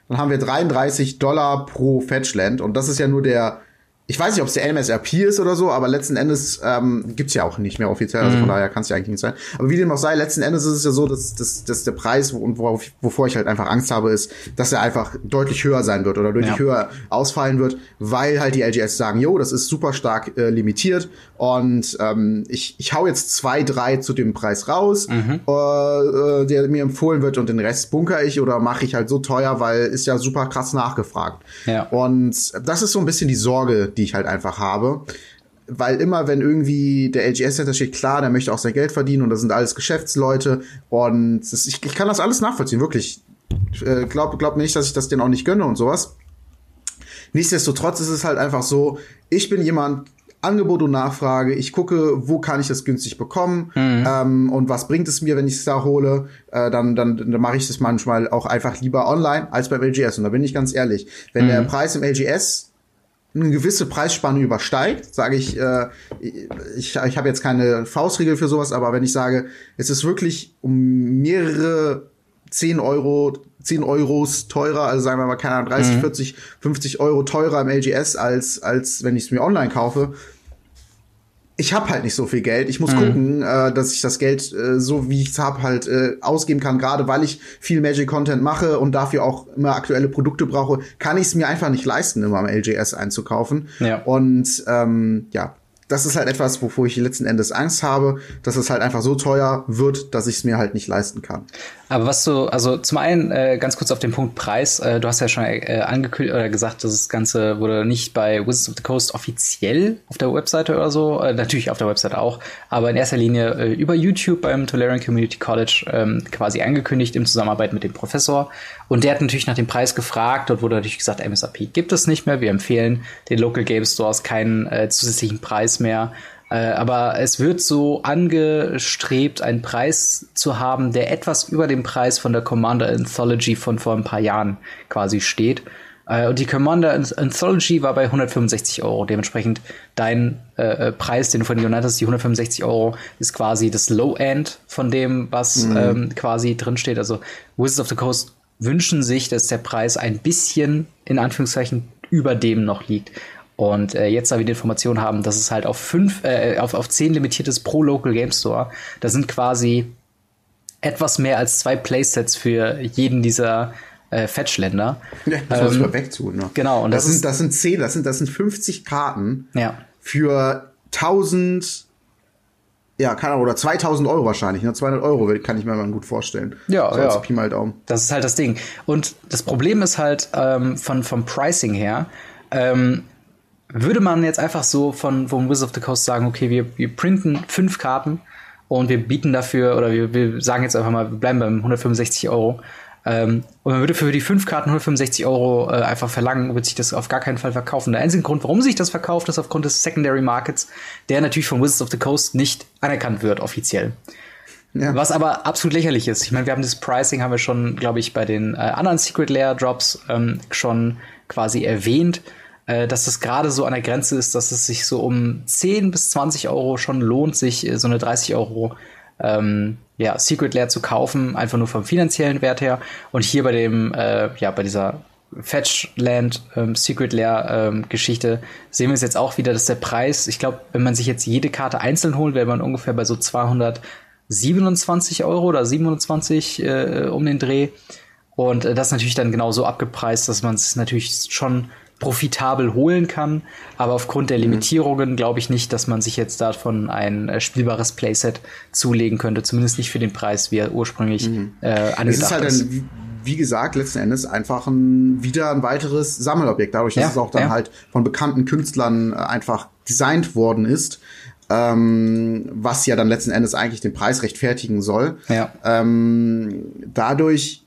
dann haben wir 33 Dollar pro Fetchland und das ist ja nur der ich weiß nicht, ob es der MSRP ist oder so, aber letzten Endes ähm, gibt ja auch nicht mehr offiziell, also von mhm. daher kann es ja eigentlich nicht sein. Aber wie dem auch sei, letzten Endes ist es ja so, dass, dass, dass der Preis und worauf, wovor ich halt einfach Angst habe, ist, dass er einfach deutlich höher sein wird oder deutlich ja. höher ausfallen wird, weil halt die LGS sagen, jo, das ist super stark äh, limitiert und ähm, ich, ich hau jetzt zwei, drei zu dem Preis raus, mhm. äh, der mir empfohlen wird und den Rest bunker ich oder mache ich halt so teuer, weil ist ja super krass nachgefragt. Ja. Und das ist so ein bisschen die Sorge, die ich halt einfach habe. Weil immer, wenn irgendwie der LGS Center steht, klar, der möchte auch sein Geld verdienen und das sind alles Geschäftsleute und das, ich, ich kann das alles nachvollziehen, wirklich. Äh, glaub, glaub mir nicht, dass ich das denen auch nicht gönne und sowas. Nichtsdestotrotz ist es halt einfach so, ich bin jemand, Angebot und Nachfrage. Ich gucke, wo kann ich das günstig bekommen mhm. ähm, und was bringt es mir, wenn ich es da hole. Äh, dann dann, dann mache ich das manchmal auch einfach lieber online als beim LGS. Und da bin ich ganz ehrlich, wenn mhm. der Preis im LGS eine gewisse Preisspanne übersteigt, sage ich, äh, ich, ich habe jetzt keine Faustregel für sowas, aber wenn ich sage, es ist wirklich um mehrere 10 Euro, 10 Euros teurer, also sagen wir mal, keine Ahnung, 30, mhm. 40, 50 Euro teurer im LGS, als, als wenn ich es mir online kaufe, ich habe halt nicht so viel Geld. Ich muss mhm. gucken, äh, dass ich das Geld äh, so wie ich es habe halt äh, ausgeben kann. Gerade weil ich viel Magic Content mache und dafür auch immer aktuelle Produkte brauche, kann ich es mir einfach nicht leisten, immer am LGS einzukaufen. Ja. Und ähm, ja, das ist halt etwas, wovor ich letzten Endes Angst habe, dass es halt einfach so teuer wird, dass ich es mir halt nicht leisten kann. Aber was du, also zum einen äh, ganz kurz auf den Punkt Preis, äh, du hast ja schon äh, angekündigt oder gesagt, dass das Ganze wurde nicht bei Wizards of the Coast offiziell auf der Webseite oder so, äh, natürlich auf der Webseite auch, aber in erster Linie äh, über YouTube beim Tolerian Community College ähm, quasi angekündigt im Zusammenarbeit mit dem Professor. Und der hat natürlich nach dem Preis gefragt. Dort wurde natürlich gesagt, MSRP gibt es nicht mehr. Wir empfehlen den Local Game Stores keinen äh, zusätzlichen Preis mehr. Äh, aber es wird so angestrebt, einen Preis zu haben, der etwas über dem Preis von der Commander Anthology von vor ein paar Jahren quasi steht. Äh, und die Commander Anthology war bei 165 Euro. Dementsprechend dein äh, äh, Preis, den du vorhin genannt hast, die 165 Euro, ist quasi das Low End von dem, was mhm. ähm, quasi drinsteht. Also Wizards of the Coast wünschen sich, dass der Preis ein bisschen in Anführungszeichen über dem noch liegt. Und äh, jetzt, da wir die Information haben, dass es halt auf fünf, äh, auf, auf zehn limitiertes pro Local Game Store, da sind quasi etwas mehr als zwei Playsets für jeden dieser äh, Fetch-Länder. Ja, das muss ähm, wegtun, ne? Genau. Und das, das sind, das sind zehn, das sind, das sind 50 Karten ja. für 1000 ja, keine Ahnung, oder 2000 Euro wahrscheinlich. Ne? 200 Euro kann ich mir mal gut vorstellen. Ja, so ja. Pi mal Daumen. Das ist halt das Ding. Und das Problem ist halt ähm, von, vom Pricing her, ähm, würde man jetzt einfach so von vom Wizard of the Coast sagen, okay, wir, wir printen fünf Karten und wir bieten dafür, oder wir, wir sagen jetzt einfach mal, wir bleiben beim 165 Euro. Ähm, und man würde für die fünf Karten 165 Euro äh, einfach verlangen, wird sich das auf gar keinen Fall verkaufen. Der einzige Grund, warum sich das verkauft, ist aufgrund des Secondary Markets, der natürlich von Wizards of the Coast nicht anerkannt wird, offiziell. Ja. Was aber absolut lächerlich ist. Ich meine, wir haben das Pricing, haben wir schon, glaube ich, bei den äh, anderen Secret Layer Drops ähm, schon quasi erwähnt, äh, dass das gerade so an der Grenze ist, dass es sich so um 10 bis 20 Euro schon lohnt, sich äh, so eine 30 Euro ähm, ja, Secret Lair zu kaufen, einfach nur vom finanziellen Wert her. Und hier bei dem, äh, ja, bei dieser Fetchland ähm, Secret Lair ähm, Geschichte sehen wir es jetzt auch wieder, dass der Preis, ich glaube, wenn man sich jetzt jede Karte einzeln holt, wäre man ungefähr bei so 227 Euro oder 27 äh, um den Dreh. Und äh, das natürlich dann genau so abgepreist, dass man es natürlich schon profitabel holen kann. Aber aufgrund der mhm. Limitierungen glaube ich nicht, dass man sich jetzt davon ein äh, spielbares Playset zulegen könnte. Zumindest nicht für den Preis, wie er ursprünglich mhm. äh, angedacht. Es ist halt ist. Ein, wie gesagt, letzten Endes einfach ein, wieder ein weiteres Sammelobjekt. Dadurch, dass ja, es auch dann ja. halt von bekannten Künstlern äh, einfach designt worden ist. Ähm, was ja dann letzten Endes eigentlich den Preis rechtfertigen soll. Ja. Ähm, dadurch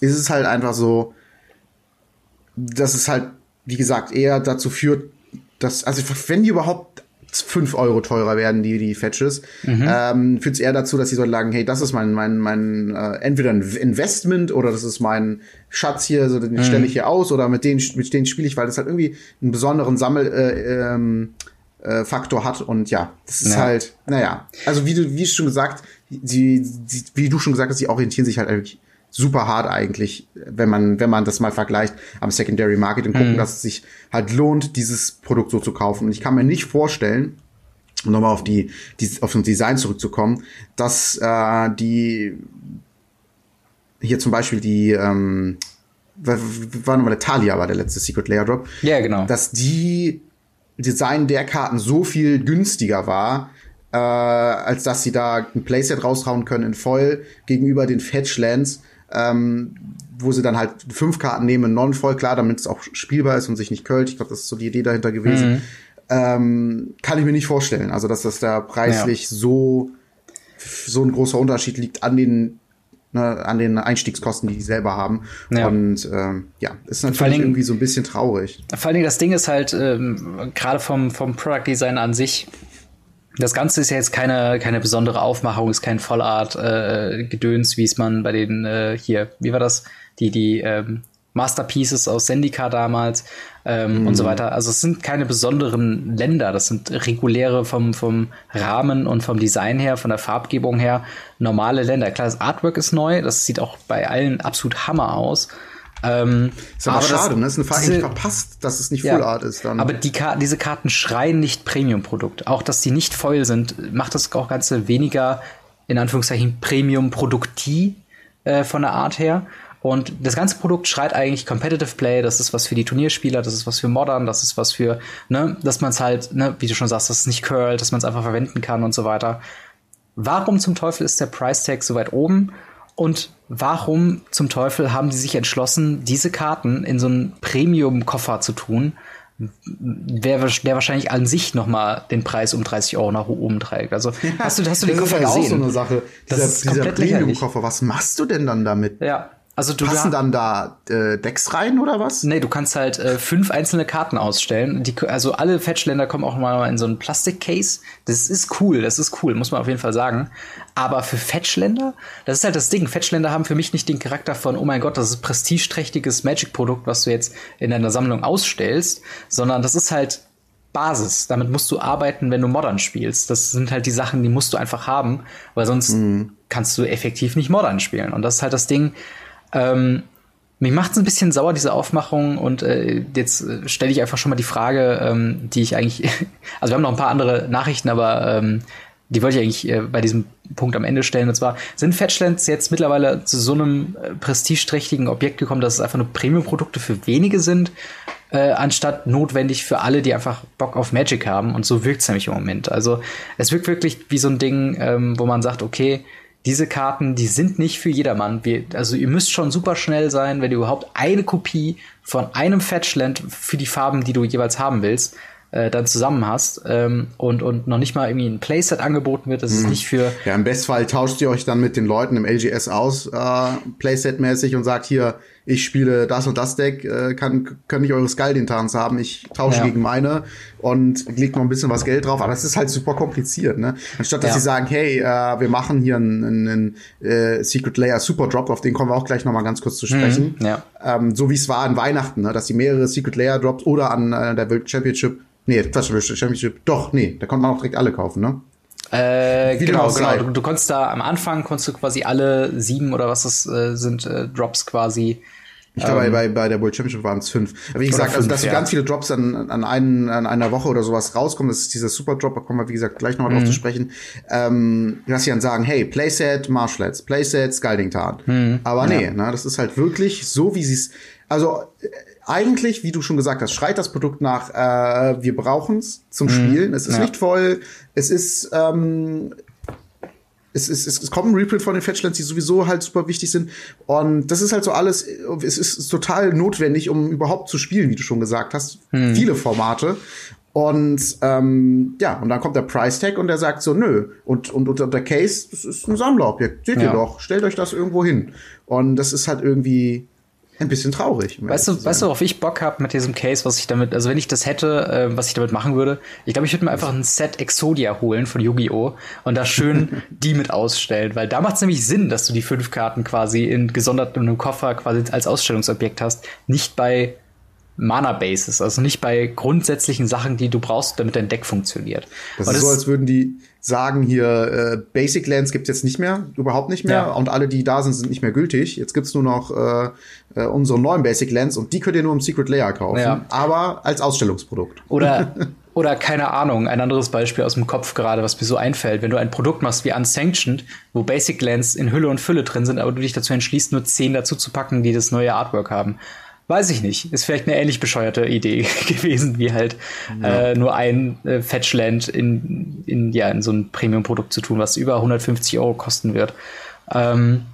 ist es halt einfach so, dass es halt wie gesagt, eher dazu führt, dass, also wenn die überhaupt fünf Euro teurer werden, die, die Fetches, mhm. ähm, führt es eher dazu, dass sie so sagen, hey, das ist mein, mein, mein, äh, entweder ein Investment oder das ist mein Schatz hier, so den mhm. stelle ich hier aus oder mit denen, mit denen spiele ich, weil das halt irgendwie einen besonderen Sammel, äh, ähm, äh, Faktor hat und ja, das ist ja. halt, naja, also wie du, wie schon gesagt, sie, sie, wie du schon gesagt hast, sie orientieren sich halt wirklich super hart eigentlich, wenn man, wenn man das mal vergleicht am Secondary Market und gucken, mhm. dass es sich halt lohnt, dieses Produkt so zu kaufen. Und ich kann mir nicht vorstellen, um nochmal auf die, die, auf das Design zurückzukommen, dass äh, die hier zum Beispiel die ähm, war nochmal der Talia war der letzte Secret Layer Drop. Ja, genau. Dass die Design der Karten so viel günstiger war, äh, als dass sie da ein Playset raushauen können in Foil gegenüber den Fetchlands, ähm, wo sie dann halt fünf Karten nehmen, non-voll, klar, damit es auch spielbar ist und sich nicht költ. Ich glaube, das ist so die Idee dahinter gewesen. Mhm. Ähm, kann ich mir nicht vorstellen. Also, dass das da preislich ja. so, so ein großer Unterschied liegt an den ne, an den Einstiegskosten, die die selber haben. Ja. Und ähm, ja, ist natürlich Dingen, irgendwie so ein bisschen traurig. Vor allen Dingen das Ding ist halt, ähm, gerade vom, vom Product Design an sich, das Ganze ist ja jetzt keine, keine besondere Aufmachung, ist kein Vollart-Gedöns, äh, wie es man bei den äh, hier, wie war das? Die, die ähm, Masterpieces aus Sendika damals ähm, mm. und so mhm. weiter. Also es sind keine besonderen Länder, das sind reguläre vom, vom Rahmen und vom Design her, von der Farbgebung her, normale Länder. Klar, das Artwork ist neu, das sieht auch bei allen absolut Hammer aus. Ähm, ist aber, aber schade, das, ne? Ist eine Frage, diese, verpasst, dass es nicht Full ja, Art ist dann. Aber die Karten, diese Karten schreien nicht Premium-Produkt. Auch, dass die nicht Foil sind, macht das auch Ganze weniger, in Anführungszeichen, Premium-Produkti äh, von der Art her. Und das ganze Produkt schreit eigentlich Competitive Play, das ist was für die Turnierspieler, das ist was für Modern, das ist was für, ne, dass man es halt, ne, wie du schon sagst, dass es nicht curlt, dass man es einfach verwenden kann und so weiter. Warum zum Teufel ist der Price Tag so weit oben? Und warum zum Teufel haben sie sich entschlossen, diese Karten in so einen Premium-Koffer zu tun, der, der wahrscheinlich an sich noch mal den Preis um 30 Euro nach oben trägt. Also ja, hast du, hast du den Koffer halt gesehen? Auch so eine Sache. Das dieser, dieser Premium-Koffer, was machst du denn dann damit? Ja, also du passen dann da äh, Decks rein oder was? Nee, du kannst halt äh, fünf einzelne Karten ausstellen. Die, also alle Fetchländer kommen auch mal in so ein Plastikcase. Das ist cool, das ist cool, muss man auf jeden Fall sagen. Aber für Fetchländer, das ist halt das Ding. Fetchländer haben für mich nicht den Charakter von, oh mein Gott, das ist prestigeträchtiges Magic-Produkt, was du jetzt in deiner Sammlung ausstellst, sondern das ist halt Basis. Damit musst du arbeiten, wenn du Modern spielst. Das sind halt die Sachen, die musst du einfach haben, weil sonst mhm. kannst du effektiv nicht Modern spielen. Und das ist halt das Ding ähm, mich macht es ein bisschen sauer, diese Aufmachung. Und äh, jetzt äh, stelle ich einfach schon mal die Frage, ähm, die ich eigentlich. also wir haben noch ein paar andere Nachrichten, aber ähm, die wollte ich eigentlich äh, bei diesem Punkt am Ende stellen. Und zwar, sind Fetchlands jetzt mittlerweile zu so einem äh, prestigeträchtigen Objekt gekommen, dass es einfach nur Premium-Produkte für wenige sind, äh, anstatt notwendig für alle, die einfach Bock auf Magic haben. Und so wirkt es nämlich im Moment. Also es wirkt wirklich wie so ein Ding, ähm, wo man sagt, okay, diese Karten, die sind nicht für jedermann. Wir, also ihr müsst schon super schnell sein, wenn ihr überhaupt eine Kopie von einem Fetchland für die Farben, die du jeweils haben willst, äh, dann zusammen hast ähm, und, und noch nicht mal irgendwie ein Playset angeboten wird. Das ist mhm. nicht für. Ja, im Bestfall tauscht ihr euch dann mit den Leuten im LGS aus, äh, Playset-mäßig und sagt hier, ich spiele das und das Deck, äh, kann, kann ich eure Skull-Tanz haben, ich tausche ja. gegen meine und legt noch ein bisschen was Geld drauf, aber das ist halt super kompliziert, ne? Anstatt dass ja. sie sagen, hey, äh, wir machen hier einen, einen, einen äh, Secret Layer Super Drop, auf den kommen wir auch gleich noch mal ganz kurz zu sprechen. Mhm, ja. ähm, so wie es war an Weihnachten, ne? dass sie mehrere Secret Layer Drops oder an äh, der World Championship, nee, Quatsch, Championship, doch, nee, da konnte man auch direkt alle kaufen, ne? Äh, genau, genau. Du, du, konntest da am Anfang konntest du quasi alle sieben oder was das äh, sind äh, Drops quasi Ich glaube, ähm, bei, bei der World Championship waren es fünf. Aber wie gesagt, also, fünf, also, dass ja. ganz viele Drops an, an, einen, an einer Woche oder sowas rauskommen, das ist dieser Super Drop, da kommen wir, wie gesagt, gleich nochmal mhm. drauf zu sprechen, ähm, dass sie dann sagen, hey, Playset Marshallets, Playset Scalding Tarn. Mhm. Aber nee, ja. ne, das ist halt wirklich so, wie sie es, also äh, eigentlich, wie du schon gesagt hast, schreit das Produkt nach, äh, wir brauchen's zum mhm. Spielen. Es ist ja. nicht voll, es ist ähm, es, es, es, es kommt ein Reprint von den Fetchlands, die sowieso halt super wichtig sind. Und das ist halt so alles, es ist total notwendig, um überhaupt zu spielen, wie du schon gesagt hast. Hm. Viele Formate. Und ähm, ja, und dann kommt der Price Tag und der sagt so, nö. Und, und, und der Case, das ist ein Sammlerobjekt. Seht ja. ihr doch, stellt euch das irgendwo hin. Und das ist halt irgendwie ein bisschen traurig. Weißt du, weißt du, worauf ich Bock habe mit diesem Case, was ich damit, also wenn ich das hätte, äh, was ich damit machen würde, ich glaube, ich würde mir einfach ein Set Exodia holen von Yu-Gi-Oh! und da schön die mit ausstellen, weil da macht es nämlich Sinn, dass du die fünf Karten quasi in gesondert in einem Koffer quasi als Ausstellungsobjekt hast, nicht bei Mana-Bases, also nicht bei grundsätzlichen Sachen, die du brauchst, damit dein Deck funktioniert. Das und ist so, als würden die sagen hier, äh, Basic Lands gibt's jetzt nicht mehr, überhaupt nicht mehr, ja. und alle, die da sind, sind nicht mehr gültig. Jetzt gibt's nur noch äh, äh, unsere neuen Basic Lands und die könnt ihr nur im Secret Layer kaufen, ja. aber als Ausstellungsprodukt. Oder Oder keine Ahnung, ein anderes Beispiel aus dem Kopf gerade, was mir so einfällt. Wenn du ein Produkt machst wie Unsanctioned, wo Basic Lands in Hülle und Fülle drin sind, aber du dich dazu entschließt, nur zehn dazu zu packen, die das neue Artwork haben. Weiß ich nicht. Ist vielleicht eine ähnlich bescheuerte Idee gewesen, wie halt ja. äh, nur ein äh, Fetchland in, in, ja, in so ein Premium-Produkt zu tun, was über 150 Euro kosten wird. Ähm,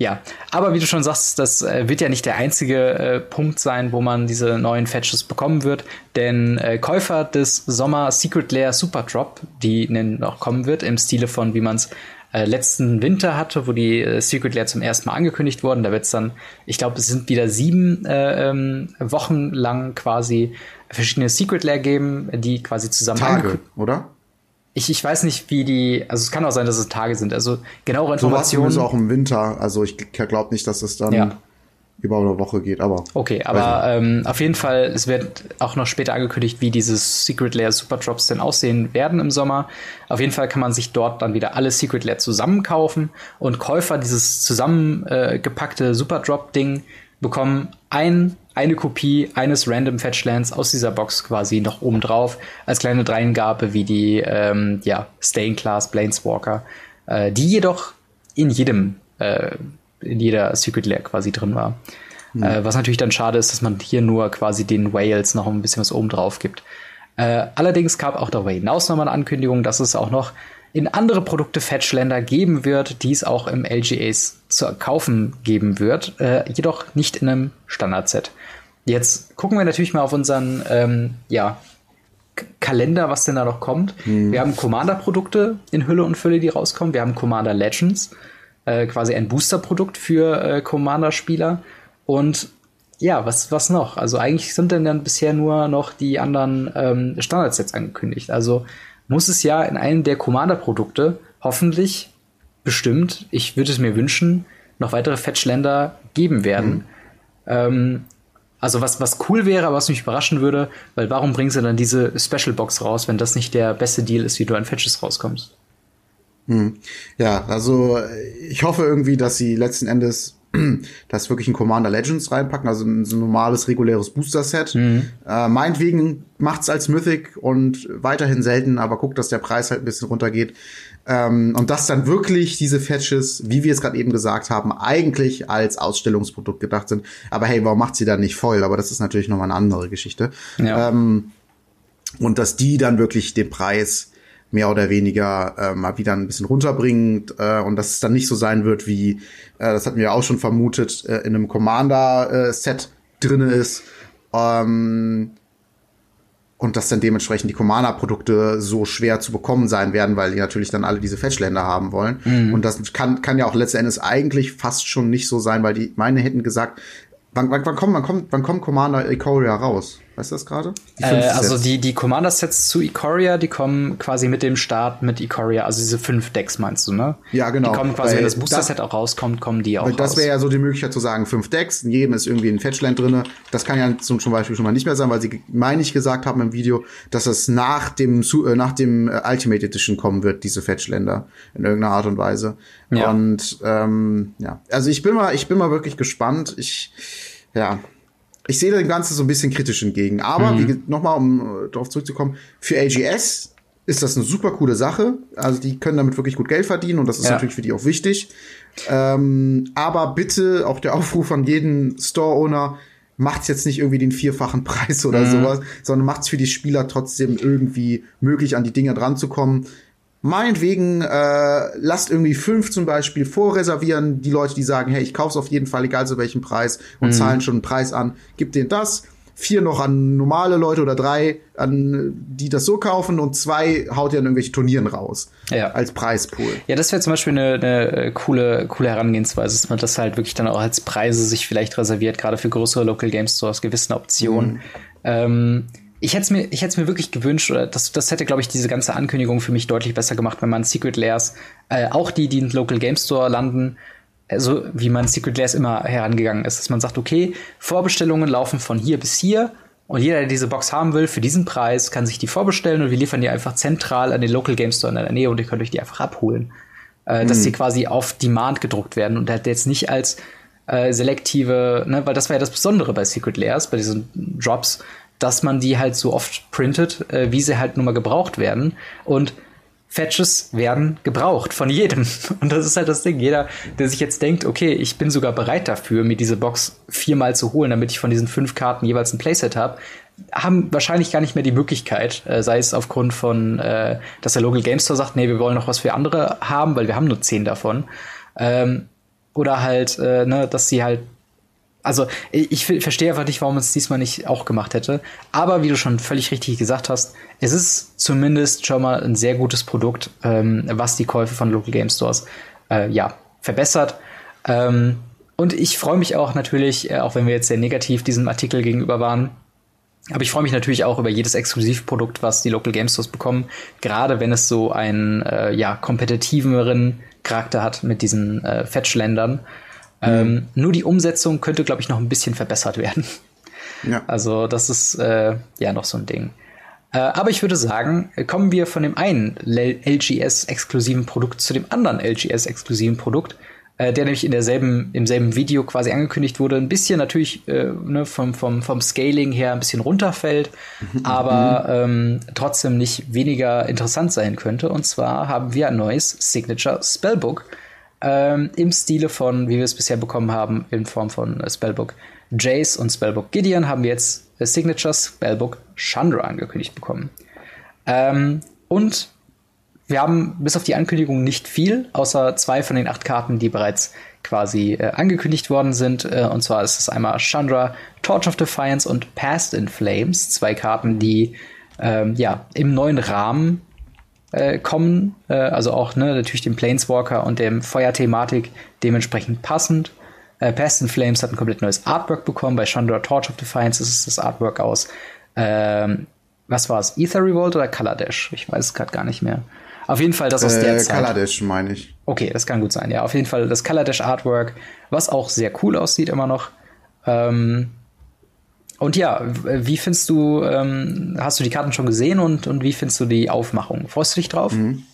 ja, aber wie du schon sagst, das äh, wird ja nicht der einzige äh, Punkt sein, wo man diese neuen Fetches bekommen wird, denn äh, Käufer des Sommer Secret Lair Super Drop, die noch kommen wird, im Stile von, wie man es äh, letzten Winter hatte, wo die äh, Secret Lair zum ersten Mal angekündigt wurden. Da wird es dann, ich glaube, es sind wieder sieben äh, ähm, Wochen lang quasi verschiedene Secret Lair geben, die quasi zusammen Tage, oder? Ich, ich weiß nicht, wie die, also es kann auch sein, dass es Tage sind. Also genauere Informationen. So auch im Winter. Also ich glaube nicht, dass es dann. Ja über eine Woche geht, aber. Okay, aber ähm, auf jeden Fall, es wird auch noch später angekündigt, wie dieses Secret Lair Super Drops denn aussehen werden im Sommer. Auf jeden Fall kann man sich dort dann wieder alle Secret Lair zusammenkaufen und Käufer dieses zusammengepackte äh, Super Drop Ding bekommen ein, eine Kopie eines Random Fetchlands aus dieser Box quasi noch oben drauf als kleine Dreingabe wie die ähm, ja, Staying Class Planeswalker, äh, die jedoch in jedem äh, in jeder Secret Lair quasi drin war. Mhm. Äh, was natürlich dann schade ist, dass man hier nur quasi den Whales noch ein bisschen was oben drauf gibt. Äh, allerdings gab auch darüber hinaus nochmal eine Ankündigung, dass es auch noch in andere Produkte Fetchländer geben wird, die es auch im LGAs zu kaufen geben wird, äh, jedoch nicht in einem Standard-Set. Jetzt gucken wir natürlich mal auf unseren ähm, ja, Kalender, was denn da noch kommt. Mhm. Wir haben Commander-Produkte in Hülle und Fülle, die rauskommen. Wir haben Commander Legends äh, quasi ein Booster-Produkt für äh, Commander-Spieler. Und ja, was, was noch? Also eigentlich sind denn dann bisher nur noch die anderen ähm, Standardsets angekündigt. Also muss es ja in einem der Commander-Produkte hoffentlich bestimmt, ich würde es mir wünschen, noch weitere Fetchländer geben werden. Mhm. Ähm, also was, was cool wäre, was mich überraschen würde, weil warum bringen sie dann diese Special Box raus, wenn das nicht der beste Deal ist, wie du an Fetches rauskommst? Hm. Ja, also ich hoffe irgendwie, dass sie letzten Endes das wirklich ein Commander Legends reinpacken, also ein, so ein normales, reguläres Booster-Set. Mhm. Äh, meinetwegen macht's als Mythic und weiterhin selten, aber guckt, dass der Preis halt ein bisschen runtergeht. Ähm, und dass dann wirklich diese Fetches, wie wir es gerade eben gesagt haben, eigentlich als Ausstellungsprodukt gedacht sind. Aber hey, warum macht sie dann nicht voll? Aber das ist natürlich nochmal eine andere Geschichte. Ja. Ähm, und dass die dann wirklich den Preis mehr oder weniger äh, mal wieder ein bisschen runterbringt äh, und dass es dann nicht so sein wird wie, äh, das hatten wir auch schon vermutet, äh, in einem Commander-Set äh, drinne ist. Ähm, und dass dann dementsprechend die Commander-Produkte so schwer zu bekommen sein werden, weil die natürlich dann alle diese Fetchländer haben wollen. Mhm. Und das kann, kann ja auch letzten Endes eigentlich fast schon nicht so sein, weil die meine hätten gesagt, wann, wann, wann kommt, wann kommt, wann kommt Commander Ikoria raus? Weißt du das gerade? Äh, also die, die Commander-Sets zu Ikoria, die kommen quasi mit dem Start mit Ikoria, also diese fünf Decks meinst du, ne? Ja, genau. Die kommen quasi, weil wenn das Booster-Set auch rauskommt, kommen die auch weil Das wäre ja so die Möglichkeit zu sagen, fünf Decks, in jedem ist irgendwie ein Fetchland drinne. Das kann ja zum, zum Beispiel schon mal nicht mehr sein, weil sie, meine ich, gesagt haben im Video, dass es nach dem, äh, nach dem äh, Ultimate Edition kommen wird, diese Fetchländer, in irgendeiner Art und Weise. Ja. Und ähm, ja, also ich bin mal, ich bin mal wirklich gespannt. Ich ja, ich sehe dem Ganze so ein bisschen kritisch entgegen. Aber mhm. nochmal, um äh, darauf zurückzukommen, für LGS ist das eine super coole Sache. Also die können damit wirklich gut Geld verdienen und das ist ja. natürlich für die auch wichtig. Ähm, aber bitte auch der Aufruf an jeden Store-Owner, macht's jetzt nicht irgendwie den vierfachen Preis oder mhm. sowas, sondern macht's für die Spieler trotzdem irgendwie möglich, an die Dinger dran zu kommen. Meinetwegen, äh, lasst irgendwie fünf zum Beispiel vorreservieren, die Leute, die sagen, hey, ich kauf's auf jeden Fall, egal zu welchem Preis, und mhm. zahlen schon einen Preis an, gib denen das vier noch an normale Leute oder drei, an die das so kaufen und zwei haut ihr an irgendwelche Turnieren raus. Ja. Als Preispool. Ja, das wäre zum Beispiel eine, eine äh, coole, coole Herangehensweise, dass man das halt wirklich dann auch als Preise sich vielleicht reserviert, gerade für größere Local Game Stores, gewissen Optionen. Mhm. Ähm, ich hätte es mir, ich hätte es mir wirklich gewünscht, oder das, das hätte, glaube ich, diese ganze Ankündigung für mich deutlich besser gemacht, wenn man Secret Layers, äh, auch die, die in Local Game Store landen, also wie man Secret Layers immer herangegangen ist, dass man sagt, okay, Vorbestellungen laufen von hier bis hier und jeder, der diese Box haben will, für diesen Preis kann sich die vorbestellen und wir liefern die einfach zentral an den Local Game Store in der Nähe und ihr könnt euch die einfach abholen. Äh, mhm. Dass die quasi auf Demand gedruckt werden und halt jetzt nicht als äh, selektive, ne, weil das war ja das Besondere bei Secret Layers, bei diesen Drops, dass man die halt so oft printet, äh, wie sie halt nun mal gebraucht werden und Fetches werden gebraucht von jedem. Und das ist halt das Ding. Jeder, der sich jetzt denkt, okay, ich bin sogar bereit dafür, mir diese Box viermal zu holen, damit ich von diesen fünf Karten jeweils ein Playset habe, haben wahrscheinlich gar nicht mehr die Möglichkeit, äh, sei es aufgrund von, äh, dass der Local Game Store sagt, nee, wir wollen noch was für andere haben, weil wir haben nur zehn davon. Ähm, oder halt, äh, ne, dass sie halt also ich, verstehe einfach nicht, warum es diesmal nicht auch gemacht hätte. Aber wie du schon völlig richtig gesagt hast, es ist zumindest schon mal ein sehr gutes Produkt, ähm, was die Käufe von Local Game Stores äh, ja verbessert. Ähm, und ich freue mich auch natürlich, äh, auch wenn wir jetzt sehr negativ diesem Artikel gegenüber waren, aber ich freue mich natürlich auch über jedes Exklusivprodukt, was die Local Game Stores bekommen, gerade wenn es so einen äh, ja kompetitiveren Charakter hat mit diesen äh, Fetch-Ländern. Ähm, nur die Umsetzung könnte, glaube ich, noch ein bisschen verbessert werden. Ja. Also das ist äh, ja noch so ein Ding. Äh, aber ich würde sagen, kommen wir von dem einen LGS-exklusiven Produkt zu dem anderen LGS-exklusiven Produkt, äh, der nämlich in derselben, im selben Video quasi angekündigt wurde. Ein bisschen natürlich äh, ne, vom, vom, vom Scaling her ein bisschen runterfällt, mhm. aber ähm, trotzdem nicht weniger interessant sein könnte. Und zwar haben wir ein neues Signature Spellbook ähm, im Stile von, wie wir es bisher bekommen haben, in Form von äh, Spellbook Jace und Spellbook Gideon, haben wir jetzt äh, Signatures Spellbook Chandra angekündigt bekommen. Ähm, und wir haben bis auf die Ankündigung nicht viel, außer zwei von den acht Karten, die bereits quasi äh, angekündigt worden sind. Äh, und zwar ist es einmal Chandra, Torch of Defiance und Past in Flames. Zwei Karten, die ähm, ja im neuen Rahmen äh, kommen, äh, also auch ne, natürlich dem Planeswalker und dem Feuerthematik dementsprechend passend. Äh, Past in Flames hat ein komplett neues Artwork bekommen. Bei Chandra Torch of Defiance ist es das Artwork aus, ähm, was war es, Ether Revolt oder Color Dash? Ich weiß es gerade gar nicht mehr. Auf jeden Fall das aus äh, der Zeit. Color Dash meine ich. Okay, das kann gut sein. Ja, auf jeden Fall das Color Dash Artwork, was auch sehr cool aussieht immer noch. Ähm, und ja, wie findest du, ähm, hast du die Karten schon gesehen und, und wie findest du die Aufmachung? Freust du dich drauf? Mhm.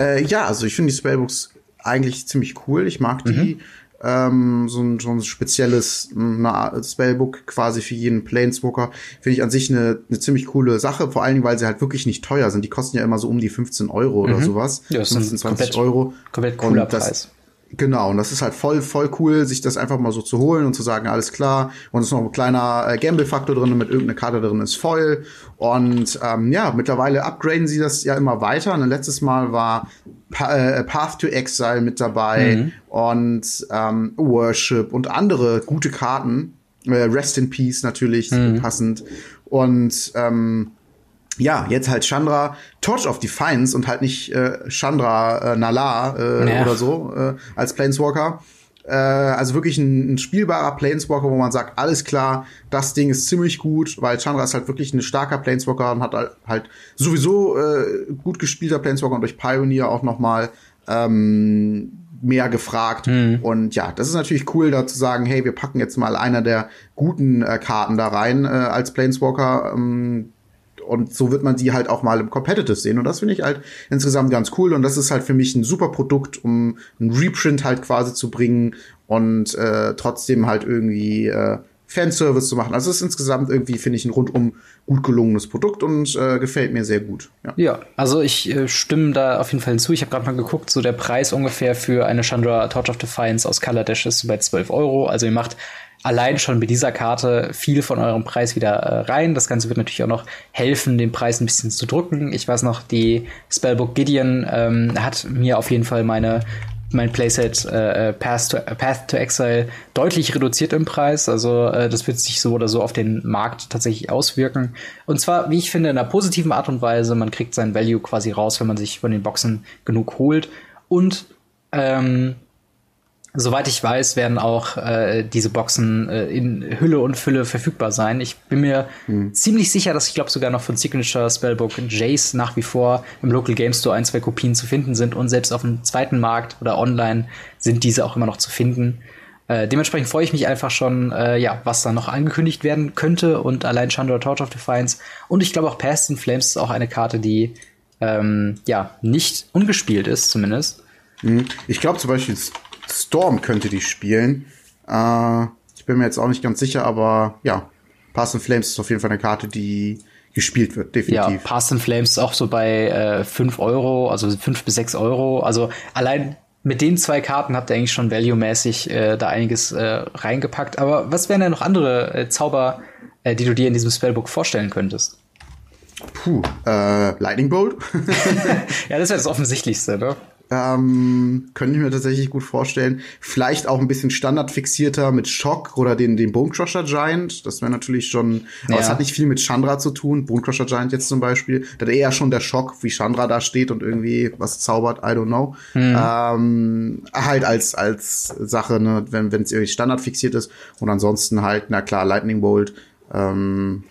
Äh, ja, also ich finde die Spellbooks eigentlich ziemlich cool. Ich mag die. Mhm. Ähm, so, ein, so ein spezielles eine Spellbook quasi für jeden Planeswalker finde ich an sich eine, eine ziemlich coole Sache, vor allen Dingen, weil sie halt wirklich nicht teuer sind. Die kosten ja immer so um die 15 Euro mhm. oder sowas. Ja, das 15, 20 komplett, Euro. Komplett cooler Preis. Genau, und das ist halt voll, voll cool, sich das einfach mal so zu holen und zu sagen, alles klar. Und es ist noch ein kleiner äh, Gamble-Faktor drin, mit irgendeiner Karte drin ist voll. Und ähm, ja, mittlerweile upgraden sie das ja immer weiter. Und letztes Mal war pa äh, Path to Exile mit dabei mhm. und ähm, Worship und andere gute Karten. Äh, Rest in Peace natürlich, mhm. passend. Und ähm, ja, jetzt halt Chandra Torch of Defiance und halt nicht äh, Chandra äh, Nala äh, ja. oder so äh, als Planeswalker. Äh, also wirklich ein, ein spielbarer Planeswalker, wo man sagt, alles klar, das Ding ist ziemlich gut, weil Chandra ist halt wirklich ein starker Planeswalker und hat halt sowieso äh, gut gespielter Planeswalker und durch Pioneer auch noch mal ähm, mehr gefragt. Mhm. Und ja, das ist natürlich cool, da zu sagen, hey, wir packen jetzt mal einer der guten äh, Karten da rein äh, als Planeswalker. Ähm, und so wird man sie halt auch mal im Competitive sehen. Und das finde ich halt insgesamt ganz cool. Und das ist halt für mich ein super Produkt, um ein Reprint halt quasi zu bringen und äh, trotzdem halt irgendwie äh, Fanservice zu machen. Also es ist insgesamt irgendwie, finde ich, ein rundum gut gelungenes Produkt und äh, gefällt mir sehr gut. Ja, ja also ich äh, stimme da auf jeden Fall hinzu. Ich habe gerade mal geguckt, so der Preis ungefähr für eine Chandra Torch of Defiance aus Dash ist bei 12 Euro. Also ihr macht allein schon mit dieser Karte viel von eurem Preis wieder äh, rein. Das Ganze wird natürlich auch noch helfen, den Preis ein bisschen zu drücken. Ich weiß noch, die Spellbook Gideon ähm, hat mir auf jeden Fall meine mein Playset äh, Path, to, Path to Exile deutlich reduziert im Preis. Also äh, das wird sich so oder so auf den Markt tatsächlich auswirken. Und zwar, wie ich finde, in einer positiven Art und Weise. Man kriegt sein Value quasi raus, wenn man sich von den Boxen genug holt. Und ähm, Soweit ich weiß, werden auch äh, diese Boxen äh, in Hülle und Fülle verfügbar sein. Ich bin mir hm. ziemlich sicher, dass ich glaube sogar noch von Signature Spellbook Jace nach wie vor im Local Game Store ein, zwei Kopien zu finden sind und selbst auf dem zweiten Markt oder online sind diese auch immer noch zu finden. Äh, dementsprechend freue ich mich einfach schon, äh, ja, was da noch angekündigt werden könnte und allein Chandra Torch of Defiance und ich glaube auch Past in Flames ist auch eine Karte, die ähm, ja nicht ungespielt ist zumindest. Hm. Ich glaube zum Beispiel Storm könnte die spielen. Äh, ich bin mir jetzt auch nicht ganz sicher, aber ja, Pass and Flames ist auf jeden Fall eine Karte, die gespielt wird, definitiv. Ja, Pass and Flames ist auch so bei äh, 5 Euro, also 5 bis 6 Euro. Also allein mit den zwei Karten habt ihr eigentlich schon value-mäßig äh, da einiges äh, reingepackt. Aber was wären denn noch andere äh, Zauber, äh, die du dir in diesem Spellbook vorstellen könntest? Puh, äh, Lightning Bolt. ja, das wäre das Offensichtlichste, ne? Ähm, könnte ich mir tatsächlich gut vorstellen. Vielleicht auch ein bisschen standardfixierter mit Schock oder den, den Bonecrusher Giant. Das wäre natürlich schon, ja. aber es hat nicht viel mit Chandra zu tun. Bonecrusher Giant jetzt zum Beispiel. Da eher schon der Schock, wie Chandra da steht und irgendwie was zaubert, I don't know. Mhm. Ähm, halt als, als Sache, ne, wenn es irgendwie standardfixiert ist. Und ansonsten halt, na klar, Lightning Bolt. Ähm,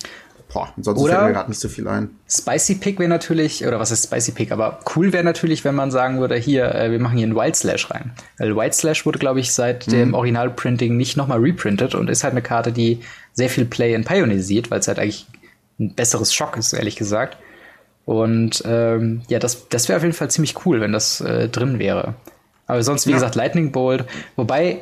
Boah, ansonsten oder fällt mir gerade nicht so viel ein. Spicy Pick wäre natürlich, oder was ist Spicy Pick, aber cool wäre natürlich, wenn man sagen würde, hier, äh, wir machen hier einen Wild Slash rein. Weil Wild Slash wurde, glaube ich, seit mhm. dem Original-Printing nicht nochmal reprintet und ist halt eine Karte, die sehr viel Play in Pioneer sieht, weil es halt eigentlich ein besseres Schock ist, ehrlich gesagt. Und ähm, ja, das, das wäre auf jeden Fall ziemlich cool, wenn das äh, drin wäre. Aber sonst, wie ja. gesagt, Lightning Bolt. Wobei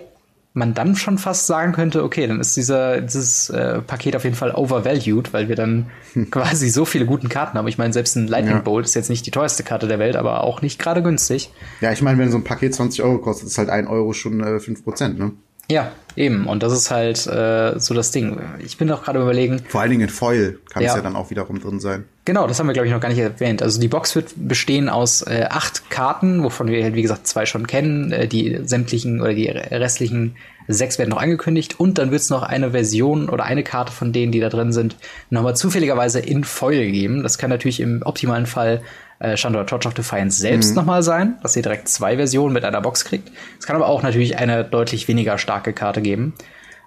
man dann schon fast sagen könnte, okay, dann ist dieser, dieses äh, Paket auf jeden Fall overvalued, weil wir dann hm. quasi so viele guten Karten haben. Ich meine, selbst ein Lightning ja. Bolt ist jetzt nicht die teuerste Karte der Welt, aber auch nicht gerade günstig. Ja, ich meine, wenn so ein Paket 20 Euro kostet, ist halt ein Euro schon äh, 5%, ne? Ja, eben. Und das ist halt äh, so das Ding. Ich bin auch gerade überlegen. Vor allen Dingen in Foil kann ja. es ja dann auch wiederum drin sein. Genau, das haben wir, glaube ich, noch gar nicht erwähnt. Also die Box wird bestehen aus äh, acht Karten, wovon wir, halt, wie gesagt, zwei schon kennen. Äh, die sämtlichen oder die restlichen sechs werden noch angekündigt. Und dann wird es noch eine Version oder eine Karte von denen, die da drin sind, nochmal zufälligerweise in Foil geben. Das kann natürlich im optimalen Fall äh, Chandra Torch of Defiance selbst mhm. nochmal sein, dass ihr direkt zwei Versionen mit einer Box kriegt. Es kann aber auch natürlich eine deutlich weniger starke Karte geben.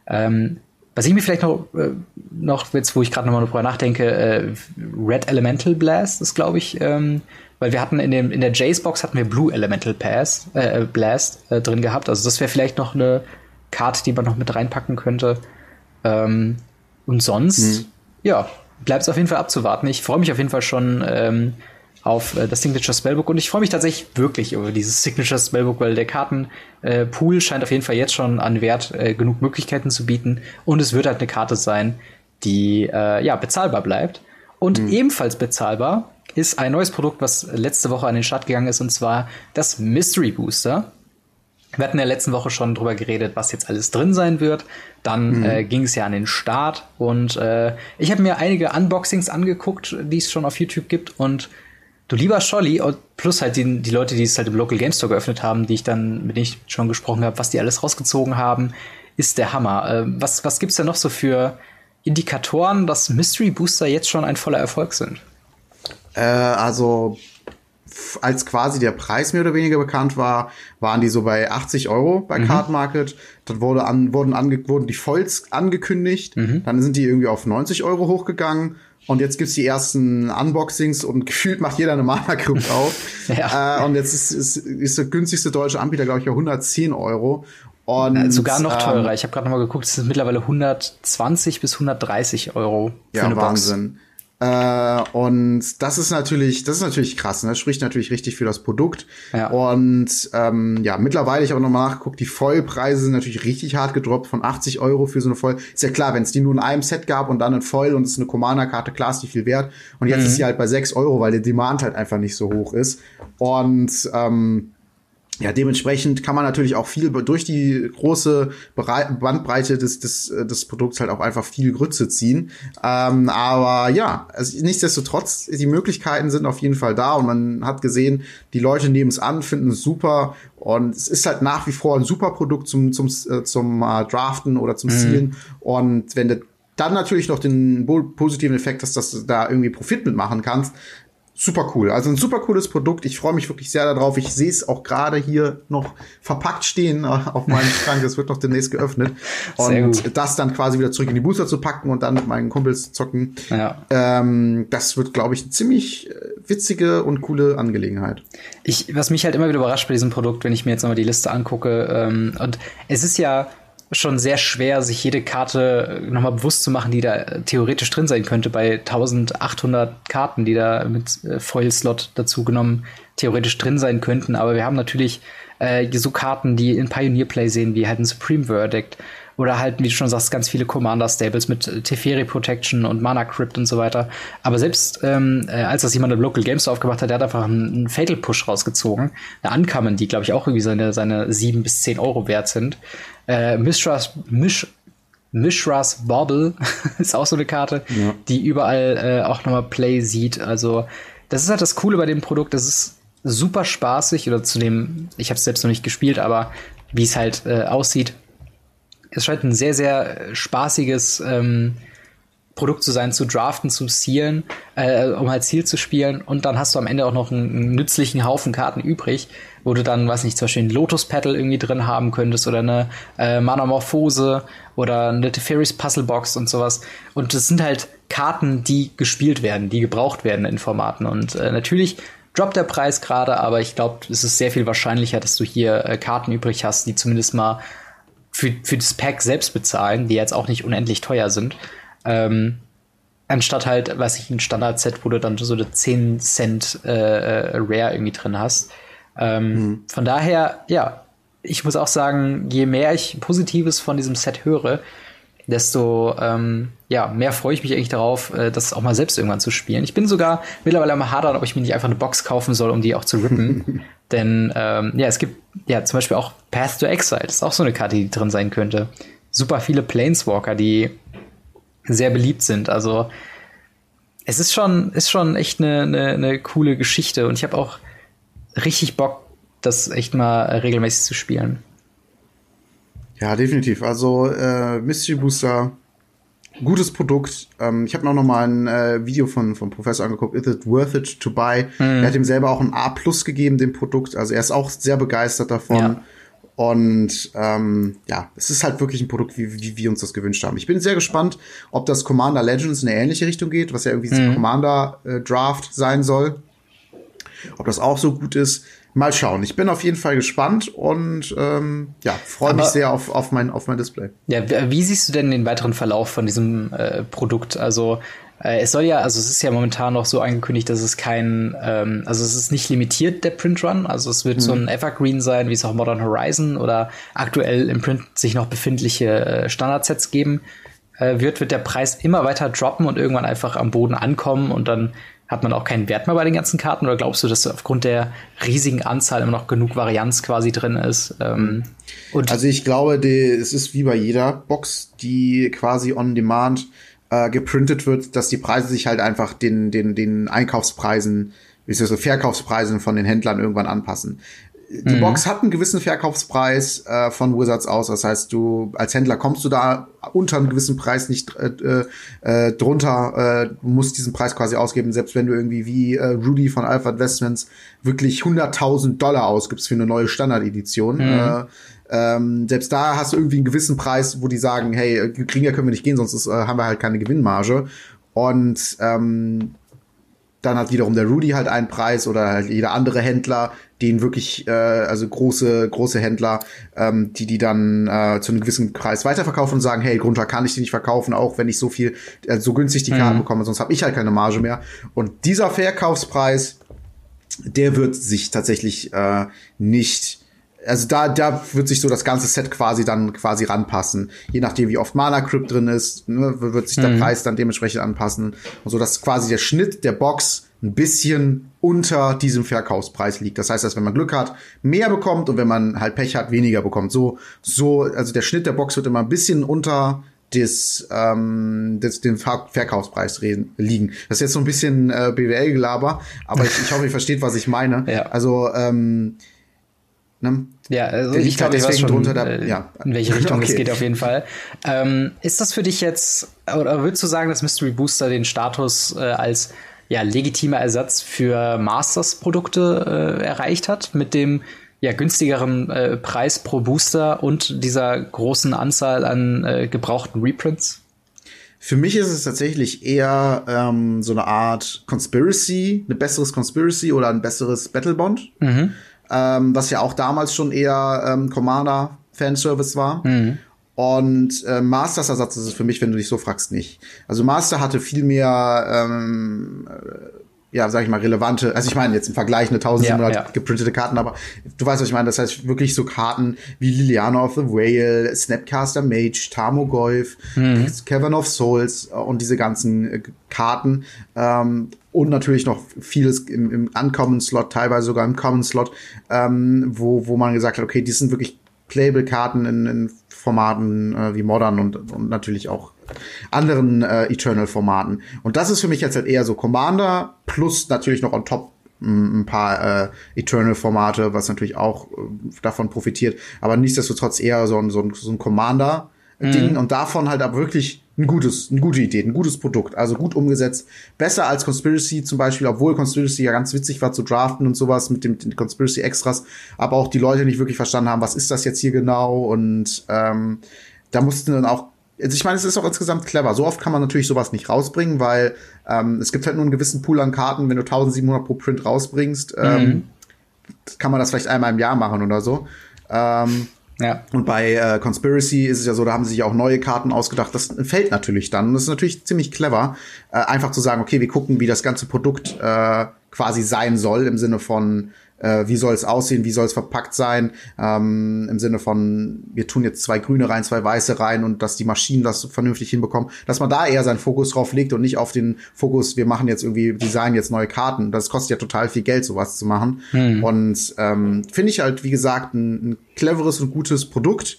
Ähm, was ich mir vielleicht noch, äh, noch jetzt, wo ich gerade nochmal drüber nachdenke, äh, Red Elemental Blast ist, glaube ich, ähm, weil wir hatten in dem in der Jace Box hatten wir Blue Elemental Pass, äh, Blast äh, drin gehabt. Also das wäre vielleicht noch eine Karte, die man noch mit reinpacken könnte. Ähm, und sonst, mhm. ja, bleibt es auf jeden Fall abzuwarten. Ich freue mich auf jeden Fall schon ähm, auf äh, das Signature Spellbook und ich freue mich tatsächlich wirklich über dieses Signature Spellbook, weil der Kartenpool äh, scheint auf jeden Fall jetzt schon an Wert äh, genug Möglichkeiten zu bieten und es wird halt eine Karte sein, die äh, ja bezahlbar bleibt und mhm. ebenfalls bezahlbar ist ein neues Produkt, was letzte Woche an den Start gegangen ist und zwar das Mystery Booster. Wir hatten in der letzten Woche schon drüber geredet, was jetzt alles drin sein wird. Dann mhm. äh, ging es ja an den Start und äh, ich habe mir einige Unboxings angeguckt, die es schon auf YouTube gibt und Du lieber Scholli, plus halt die, die Leute, die es halt im Local Game Store geöffnet haben, die ich dann, mit denen ich schon gesprochen habe, was die alles rausgezogen haben, ist der Hammer. Äh, was, was gibt's denn noch so für Indikatoren, dass Mystery Booster jetzt schon ein voller Erfolg sind? Äh, also, als quasi der Preis mehr oder weniger bekannt war, waren die so bei 80 Euro bei mhm. Card Market. Dann wurde an, wurden, ange, wurden die Volls angekündigt. Mhm. Dann sind die irgendwie auf 90 Euro hochgegangen. Und jetzt gibt's die ersten Unboxings und gefühlt macht jeder eine Mana Group auf. ja. äh, und jetzt ist, ist, ist der günstigste deutsche Anbieter, glaube ich, bei 110 Euro. Und, äh, Sogar noch teurer. Ähm, ich habe gerade noch mal geguckt, es ist mittlerweile 120 bis 130 Euro für ja, eine Wahnsinn. Box. Äh, und das ist natürlich, das ist natürlich krass. Ne? Das spricht natürlich richtig für das Produkt. Ja. Und ähm, ja, mittlerweile ich auch nochmal nachgeguckt, die Vollpreise sind natürlich richtig hart gedroppt von 80 Euro für so eine Voll. Ist ja klar, wenn es die nur in einem Set gab und dann ein Foil und es ist eine Commander-Karte, klar ist die viel wert. Und jetzt mhm. ist sie halt bei 6 Euro, weil der Demand halt einfach nicht so hoch ist. Und ähm, ja, dementsprechend kann man natürlich auch viel durch die große Bandbreite des, des, äh, des Produkts halt auch einfach viel Grütze ziehen. Ähm, aber ja, also nichtsdestotrotz, die Möglichkeiten sind auf jeden Fall da und man hat gesehen, die Leute nehmen es an, finden es super und es ist halt nach wie vor ein super Produkt zum, zum, äh, zum äh, Draften oder zum mhm. Und wenn du dann natürlich noch den positiven Effekt hast, dass du da irgendwie Profit mitmachen kannst, super cool. Also ein super cooles Produkt. Ich freue mich wirklich sehr darauf. Ich sehe es auch gerade hier noch verpackt stehen auf meinem Schrank. Es wird noch demnächst geöffnet. Und das dann quasi wieder zurück in die Booster zu packen und dann mit meinen Kumpels zocken. Ja. Ähm, das wird, glaube ich, eine ziemlich äh, witzige und coole Angelegenheit. Ich, was mich halt immer wieder überrascht bei diesem Produkt, wenn ich mir jetzt nochmal die Liste angucke, ähm, und es ist ja schon sehr schwer, sich jede Karte nochmal bewusst zu machen, die da theoretisch drin sein könnte bei 1800 Karten, die da mit äh, Foil-Slot dazu genommen theoretisch drin sein könnten. Aber wir haben natürlich äh, so Karten, die in Pioneer Play sehen, wie halt ein Supreme Verdict oder halt, wie du schon sagst, ganz viele Commander-Stables mit äh, Teferi Protection und Mana Crypt und so weiter. Aber selbst ähm, äh, als das jemand im Local Game Store aufgemacht hat, der hat einfach einen, Fatal Push rausgezogen. Eine Ankamen, die, glaube ich, auch irgendwie seine, seine 7 bis 10 Euro wert sind. Äh, Mishras, Mish, Mishras Bobble ist auch so eine Karte, ja. die überall äh, auch nochmal Play sieht. Also, das ist halt das Coole bei dem Produkt. Das ist super spaßig oder zu dem, ich habe es selbst noch nicht gespielt, aber wie es halt äh, aussieht, es scheint ein sehr, sehr spaßiges ähm, Produkt zu sein, zu draften, zu sealen, äh, um halt Ziel zu spielen. Und dann hast du am Ende auch noch einen, einen, nützlichen Haufen Karten übrig, wo du dann, weiß nicht, zum Beispiel ein Lotus Petal irgendwie drin haben könntest oder eine äh, Manamorphose oder eine Teferis Puzzle Box und sowas. Und das sind halt Karten, die gespielt werden, die gebraucht werden in Formaten. Und äh, natürlich droppt der Preis gerade, aber ich glaube, es ist sehr viel wahrscheinlicher, dass du hier äh, Karten übrig hast, die zumindest mal für, für das Pack selbst bezahlen, die jetzt auch nicht unendlich teuer sind. Ähm, anstatt halt, weiß ich, ein Standard-Set, wo du dann so eine 10 Cent äh, äh, Rare irgendwie drin hast. Ähm, mhm. Von daher, ja, ich muss auch sagen, je mehr ich Positives von diesem Set höre, desto ähm, ja, mehr freue ich mich eigentlich darauf, äh, das auch mal selbst irgendwann zu spielen. Ich bin sogar mittlerweile am hadern, ob ich mir nicht einfach eine Box kaufen soll, um die auch zu rippen. Denn ähm, ja, es gibt ja zum Beispiel auch Path to Exile, das ist auch so eine Karte, die drin sein könnte. Super viele Planeswalker, die sehr beliebt sind. Also es ist schon, ist schon echt eine, eine, eine coole Geschichte und ich habe auch richtig Bock, das echt mal regelmäßig zu spielen. Ja, definitiv. Also äh, Mystery Booster gutes Produkt. Ähm, ich habe noch mal ein äh, Video von vom Professor angeguckt. Is it worth it to buy? Mhm. Er hat ihm selber auch ein A plus gegeben dem Produkt. Also er ist auch sehr begeistert davon. Ja. Und ähm, ja, es ist halt wirklich ein Produkt, wie, wie wir uns das gewünscht haben. Ich bin sehr gespannt, ob das Commander Legends in eine ähnliche Richtung geht, was ja irgendwie mhm. Commander äh, Draft sein soll. Ob das auch so gut ist. Mal schauen. Ich bin auf jeden Fall gespannt und ähm, ja, freue mich sehr auf, auf, mein, auf mein Display. Ja, wie siehst du denn den weiteren Verlauf von diesem äh, Produkt? Also äh, es soll ja, also es ist ja momentan noch so angekündigt, dass es kein, ähm, also es ist nicht limitiert, der Print Run. Also es wird mhm. so ein Evergreen sein, wie es auch Modern Horizon oder aktuell im Print sich noch befindliche äh, Standardsets geben äh, wird, wird der Preis immer weiter droppen und irgendwann einfach am Boden ankommen und dann hat man auch keinen Wert mehr bei den ganzen Karten oder glaubst du, dass aufgrund der riesigen Anzahl immer noch genug Varianz quasi drin ist? Ähm, also ich glaube, die, es ist wie bei jeder Box, die quasi on demand äh, geprintet wird, dass die Preise sich halt einfach den, den, den Einkaufspreisen, beziehungsweise Verkaufspreisen von den Händlern irgendwann anpassen die mhm. Box hat einen gewissen Verkaufspreis äh, von Wizards aus. Das heißt, du als Händler kommst du da unter einem gewissen Preis nicht äh, äh, drunter, äh, musst diesen Preis quasi ausgeben, selbst wenn du irgendwie wie äh, Rudy von Alpha Investments wirklich 100.000 Dollar ausgibst für eine neue Standardedition. Mhm. Äh, ähm, selbst da hast du irgendwie einen gewissen Preis, wo die sagen, hey, kriegen können wir nicht gehen, sonst ist, äh, haben wir halt keine Gewinnmarge. Und ähm, dann hat wiederum der Rudy halt einen Preis oder halt jeder andere Händler, den wirklich, äh, also große, große Händler, ähm, die die dann äh, zu einem gewissen Preis weiterverkaufen und sagen, hey, drunter kann ich die nicht verkaufen, auch wenn ich so viel, äh, so günstig die Karten mhm. bekomme, sonst habe ich halt keine Marge mehr. Und dieser Verkaufspreis, der wird sich tatsächlich äh, nicht also da, da wird sich so das ganze Set quasi dann quasi ranpassen. Je nachdem, wie oft Mana Crypt drin ist, ne, wird sich der mhm. Preis dann dementsprechend anpassen. Und so, dass quasi der Schnitt der Box ein bisschen unter diesem Verkaufspreis liegt. Das heißt, dass wenn man Glück hat, mehr bekommt und wenn man halt Pech hat, weniger bekommt. So, so, also der Schnitt der Box wird immer ein bisschen unter des, ähm, des den Verkaufspreis reden, liegen. Das ist jetzt so ein bisschen äh, BWL-Gelaber, aber ich, ich hoffe, ihr versteht, was ich meine. Ja. Also ähm, Ne? Ja, also ich glaube, ich weiß schon, drunter da, äh, ja. in welche Richtung okay. es geht auf jeden Fall. Ähm, ist das für dich jetzt, oder würdest du sagen, dass Mystery Booster den Status äh, als ja, legitimer Ersatz für Masters-Produkte äh, erreicht hat, mit dem ja, günstigeren äh, Preis pro Booster und dieser großen Anzahl an äh, gebrauchten Reprints? Für mich ist es tatsächlich eher ähm, so eine Art Conspiracy, eine besseres Conspiracy oder ein besseres Battlebond. Mhm ähm, was ja auch damals schon eher ähm, Commander-Fanservice war. Mhm. Und äh, Masters Ersatz ist es für mich, wenn du dich so fragst, nicht. Also Master hatte viel mehr, ähm, äh, ja, sag ich mal, relevante, also ich meine jetzt im Vergleich eine 1700 ja, ja. geprintete Karten, aber du weißt, was ich meine. Das heißt wirklich so Karten wie Liliana of the Whale, Snapcaster Mage, Tarmogoyf, mhm. Cavern of Souls äh, und diese ganzen äh, Karten. Ähm, und natürlich noch vieles im, im Uncommon-Slot, teilweise sogar im Common-Slot, ähm, wo, wo man gesagt hat, okay, die sind wirklich Playable-Karten in, in Formaten äh, wie Modern und, und natürlich auch anderen äh, Eternal-Formaten. Und das ist für mich jetzt halt eher so Commander plus natürlich noch on top ein paar äh, Eternal-Formate, was natürlich auch äh, davon profitiert, aber nichtsdestotrotz eher so ein, so ein, so ein Commander-Ding mhm. und davon halt aber wirklich ein gutes, eine gute Idee, ein gutes Produkt, also gut umgesetzt. Besser als Conspiracy zum Beispiel, obwohl Conspiracy ja ganz witzig war zu draften und sowas mit dem, den Conspiracy Extras, aber auch die Leute nicht wirklich verstanden haben, was ist das jetzt hier genau und ähm, da mussten dann auch also ich meine, es ist auch insgesamt clever. So oft kann man natürlich sowas nicht rausbringen, weil ähm, es gibt halt nur einen gewissen Pool an Karten. Wenn du 1700 pro Print rausbringst, ähm, mhm. kann man das vielleicht einmal im Jahr machen oder so. Ähm, ja. Und bei äh, Conspiracy ist es ja so, da haben sie sich auch neue Karten ausgedacht. Das fällt natürlich dann. Und das ist natürlich ziemlich clever, äh, einfach zu sagen, okay, wir gucken, wie das ganze Produkt äh, quasi sein soll, im Sinne von, äh, wie soll es aussehen, wie soll es verpackt sein, ähm, im Sinne von, wir tun jetzt zwei grüne rein, zwei weiße rein und dass die Maschinen das vernünftig hinbekommen, dass man da eher seinen Fokus drauf legt und nicht auf den Fokus, wir machen jetzt irgendwie, design jetzt neue Karten. Das kostet ja total viel Geld, sowas zu machen. Hm. Und ähm, finde ich halt, wie gesagt, ein, ein cleveres und gutes Produkt.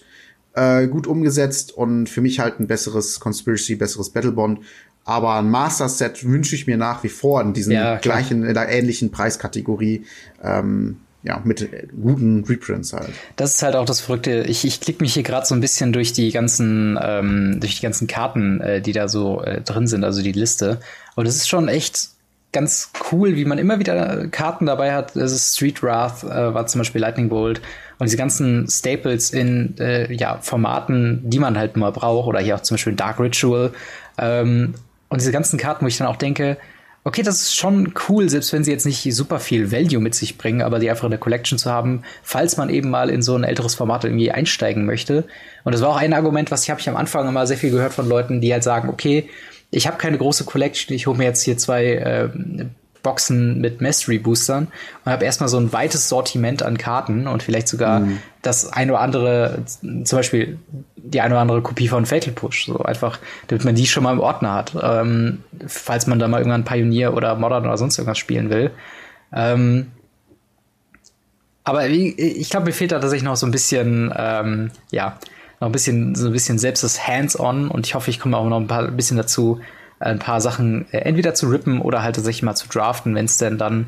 Äh, gut umgesetzt und für mich halt ein besseres Conspiracy, besseres Battlebond. Aber ein Master Set wünsche ich mir nach wie vor in diesen ja, gleichen, in der ähnlichen Preiskategorie. Ähm, ja, mit guten Reprints halt. Das ist halt auch das Verrückte. Ich, ich klicke mich hier gerade so ein bisschen durch die ganzen, ähm, durch die ganzen Karten, äh, die da so äh, drin sind, also die Liste. Und es ist schon echt ganz cool, wie man immer wieder Karten dabei hat. Das ist Street Wrath, äh, war zum Beispiel Lightning Bolt. Und diese ganzen Staples in äh, ja, Formaten, die man halt mal braucht, oder hier auch zum Beispiel Dark Ritual. Ähm, und diese ganzen Karten, wo ich dann auch denke, okay, das ist schon cool, selbst wenn sie jetzt nicht super viel Value mit sich bringen, aber die einfach in der Collection zu haben, falls man eben mal in so ein älteres Format irgendwie einsteigen möchte. Und das war auch ein Argument, was ich habe ich am Anfang immer sehr viel gehört von Leuten, die halt sagen, okay, ich habe keine große Collection, ich hole mir jetzt hier zwei äh, Boxen mit Mastery Boostern und habe erstmal so ein weites Sortiment an Karten und vielleicht sogar mhm. das ein oder andere, zum Beispiel die eine oder andere Kopie von Fatal Push, so einfach, damit man die schon mal im Ordner hat, ähm, falls man da mal irgendwann Pioneer oder Modern oder sonst irgendwas spielen will. Ähm, aber ich glaube, mir fehlt da tatsächlich noch so ein bisschen, ähm, ja, noch ein bisschen, so ein bisschen selbst das Hands-on und ich hoffe, ich komme auch noch ein paar ein bisschen dazu, ein paar Sachen äh, entweder zu rippen oder halt tatsächlich mal zu draften, wenn es denn dann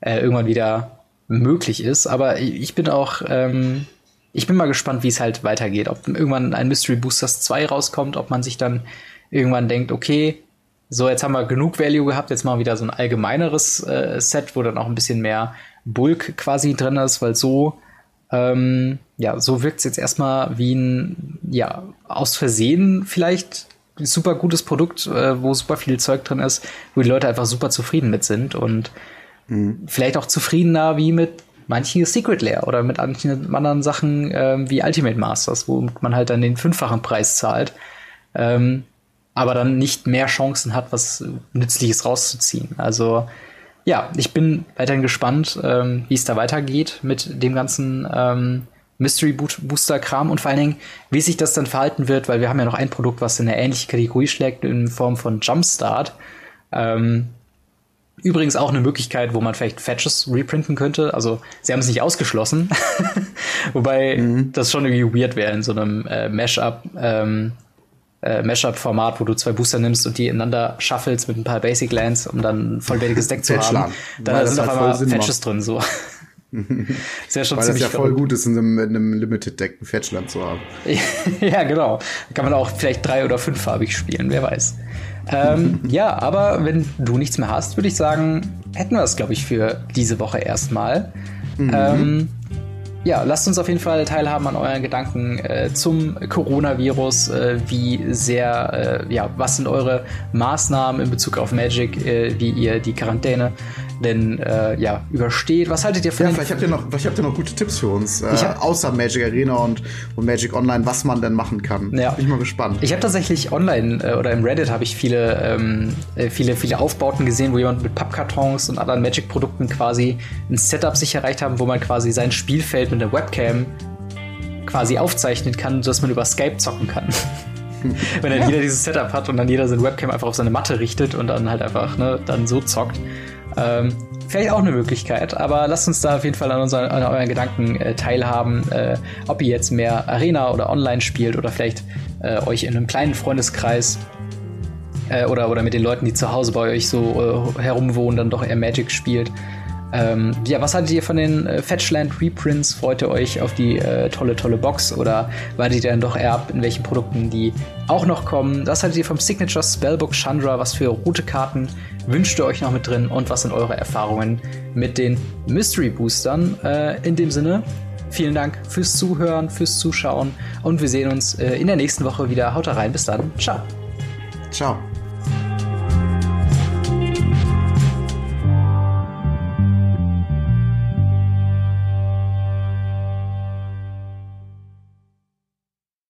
äh, irgendwann wieder möglich ist. Aber ich bin auch, ähm, ich bin mal gespannt, wie es halt weitergeht. Ob irgendwann ein Mystery Boosters 2 rauskommt, ob man sich dann irgendwann denkt, okay, so jetzt haben wir genug Value gehabt, jetzt mal wieder so ein allgemeineres äh, Set, wo dann auch ein bisschen mehr Bulk quasi drin ist, weil so ähm, ja, so wirkt es jetzt erstmal wie ein, ja, aus Versehen vielleicht super gutes Produkt, äh, wo super viel Zeug drin ist, wo die Leute einfach super zufrieden mit sind und mhm. vielleicht auch zufriedener wie mit manche Secret Lair oder mit manchen anderen Sachen ähm, wie Ultimate Masters, wo man halt dann den fünffachen Preis zahlt, ähm, aber dann nicht mehr Chancen hat, was Nützliches rauszuziehen. Also ja, ich bin weiterhin gespannt, ähm, wie es da weitergeht mit dem ganzen ähm, Mystery Booster Kram und vor allen Dingen, wie sich das dann verhalten wird, weil wir haben ja noch ein Produkt, was in eine ähnliche Kategorie schlägt in Form von Jumpstart. Ähm, übrigens auch eine Möglichkeit, wo man vielleicht Fetches reprinten könnte. Also sie haben es nicht ausgeschlossen, wobei mhm. das schon irgendwie weird wäre in so einem äh, Mashup. Ähm, äh, Mashup-Format, wo du zwei Booster nimmst und die ineinander shuffles mit ein paar Basic Lands, um dann ein vollwertiges Deck zu haben. Dann sind auf halt einmal Fetches drin, so. ist ja schon Weil das ja voll gut ist, in einem, in einem Limited-Deck ein Fetchland zu haben. ja, genau. Da kann man auch vielleicht drei- oder fünffarbig spielen, wer weiß. Ähm, ja, aber wenn du nichts mehr hast, würde ich sagen, hätten wir das, glaube ich, für diese Woche erstmal. Mhm. Ähm, ja, lasst uns auf jeden Fall teilhaben an euren Gedanken äh, zum Coronavirus. Äh, wie sehr, äh, ja, was sind eure Maßnahmen in Bezug auf Magic, äh, wie ihr die Quarantäne denn äh, ja, übersteht. Was haltet ihr von Ja, vielleicht habt ihr noch, vielleicht habt ihr noch gute Tipps für uns, äh, hab, außer Magic Arena und, und Magic Online, was man denn machen kann. Ja. Bin ich mal gespannt. Ich habe tatsächlich online äh, oder im Reddit habe ich viele, ähm, äh, viele, viele Aufbauten gesehen, wo jemand mit Pappkartons und anderen Magic-Produkten quasi ein Setup sich erreicht haben, wo man quasi sein Spielfeld mit der Webcam quasi aufzeichnen kann, dass man über Skype zocken kann. Wenn dann jeder dieses Setup hat und dann jeder seine Webcam einfach auf seine Matte richtet und dann halt einfach ne, dann so zockt. Ähm, vielleicht auch eine Möglichkeit, aber lasst uns da auf jeden Fall an, unseren, an euren Gedanken äh, teilhaben, äh, ob ihr jetzt mehr Arena oder Online spielt oder vielleicht äh, euch in einem kleinen Freundeskreis äh, oder, oder mit den Leuten, die zu Hause bei euch so äh, herumwohnen, dann doch eher Magic spielt. Ähm, ja, was haltet ihr von den äh, Fetchland Reprints? Freut ihr euch auf die äh, tolle, tolle Box oder wartet ihr dann doch eher ab, in welchen Produkten die auch noch kommen? Was haltet ihr vom Signature Spellbook Chandra? Was für rote Karten wünscht ihr euch noch mit drin? Und was sind eure Erfahrungen mit den Mystery Boostern? Äh, in dem Sinne, vielen Dank fürs Zuhören, fürs Zuschauen und wir sehen uns äh, in der nächsten Woche wieder. Haut rein, bis dann. Ciao. Ciao.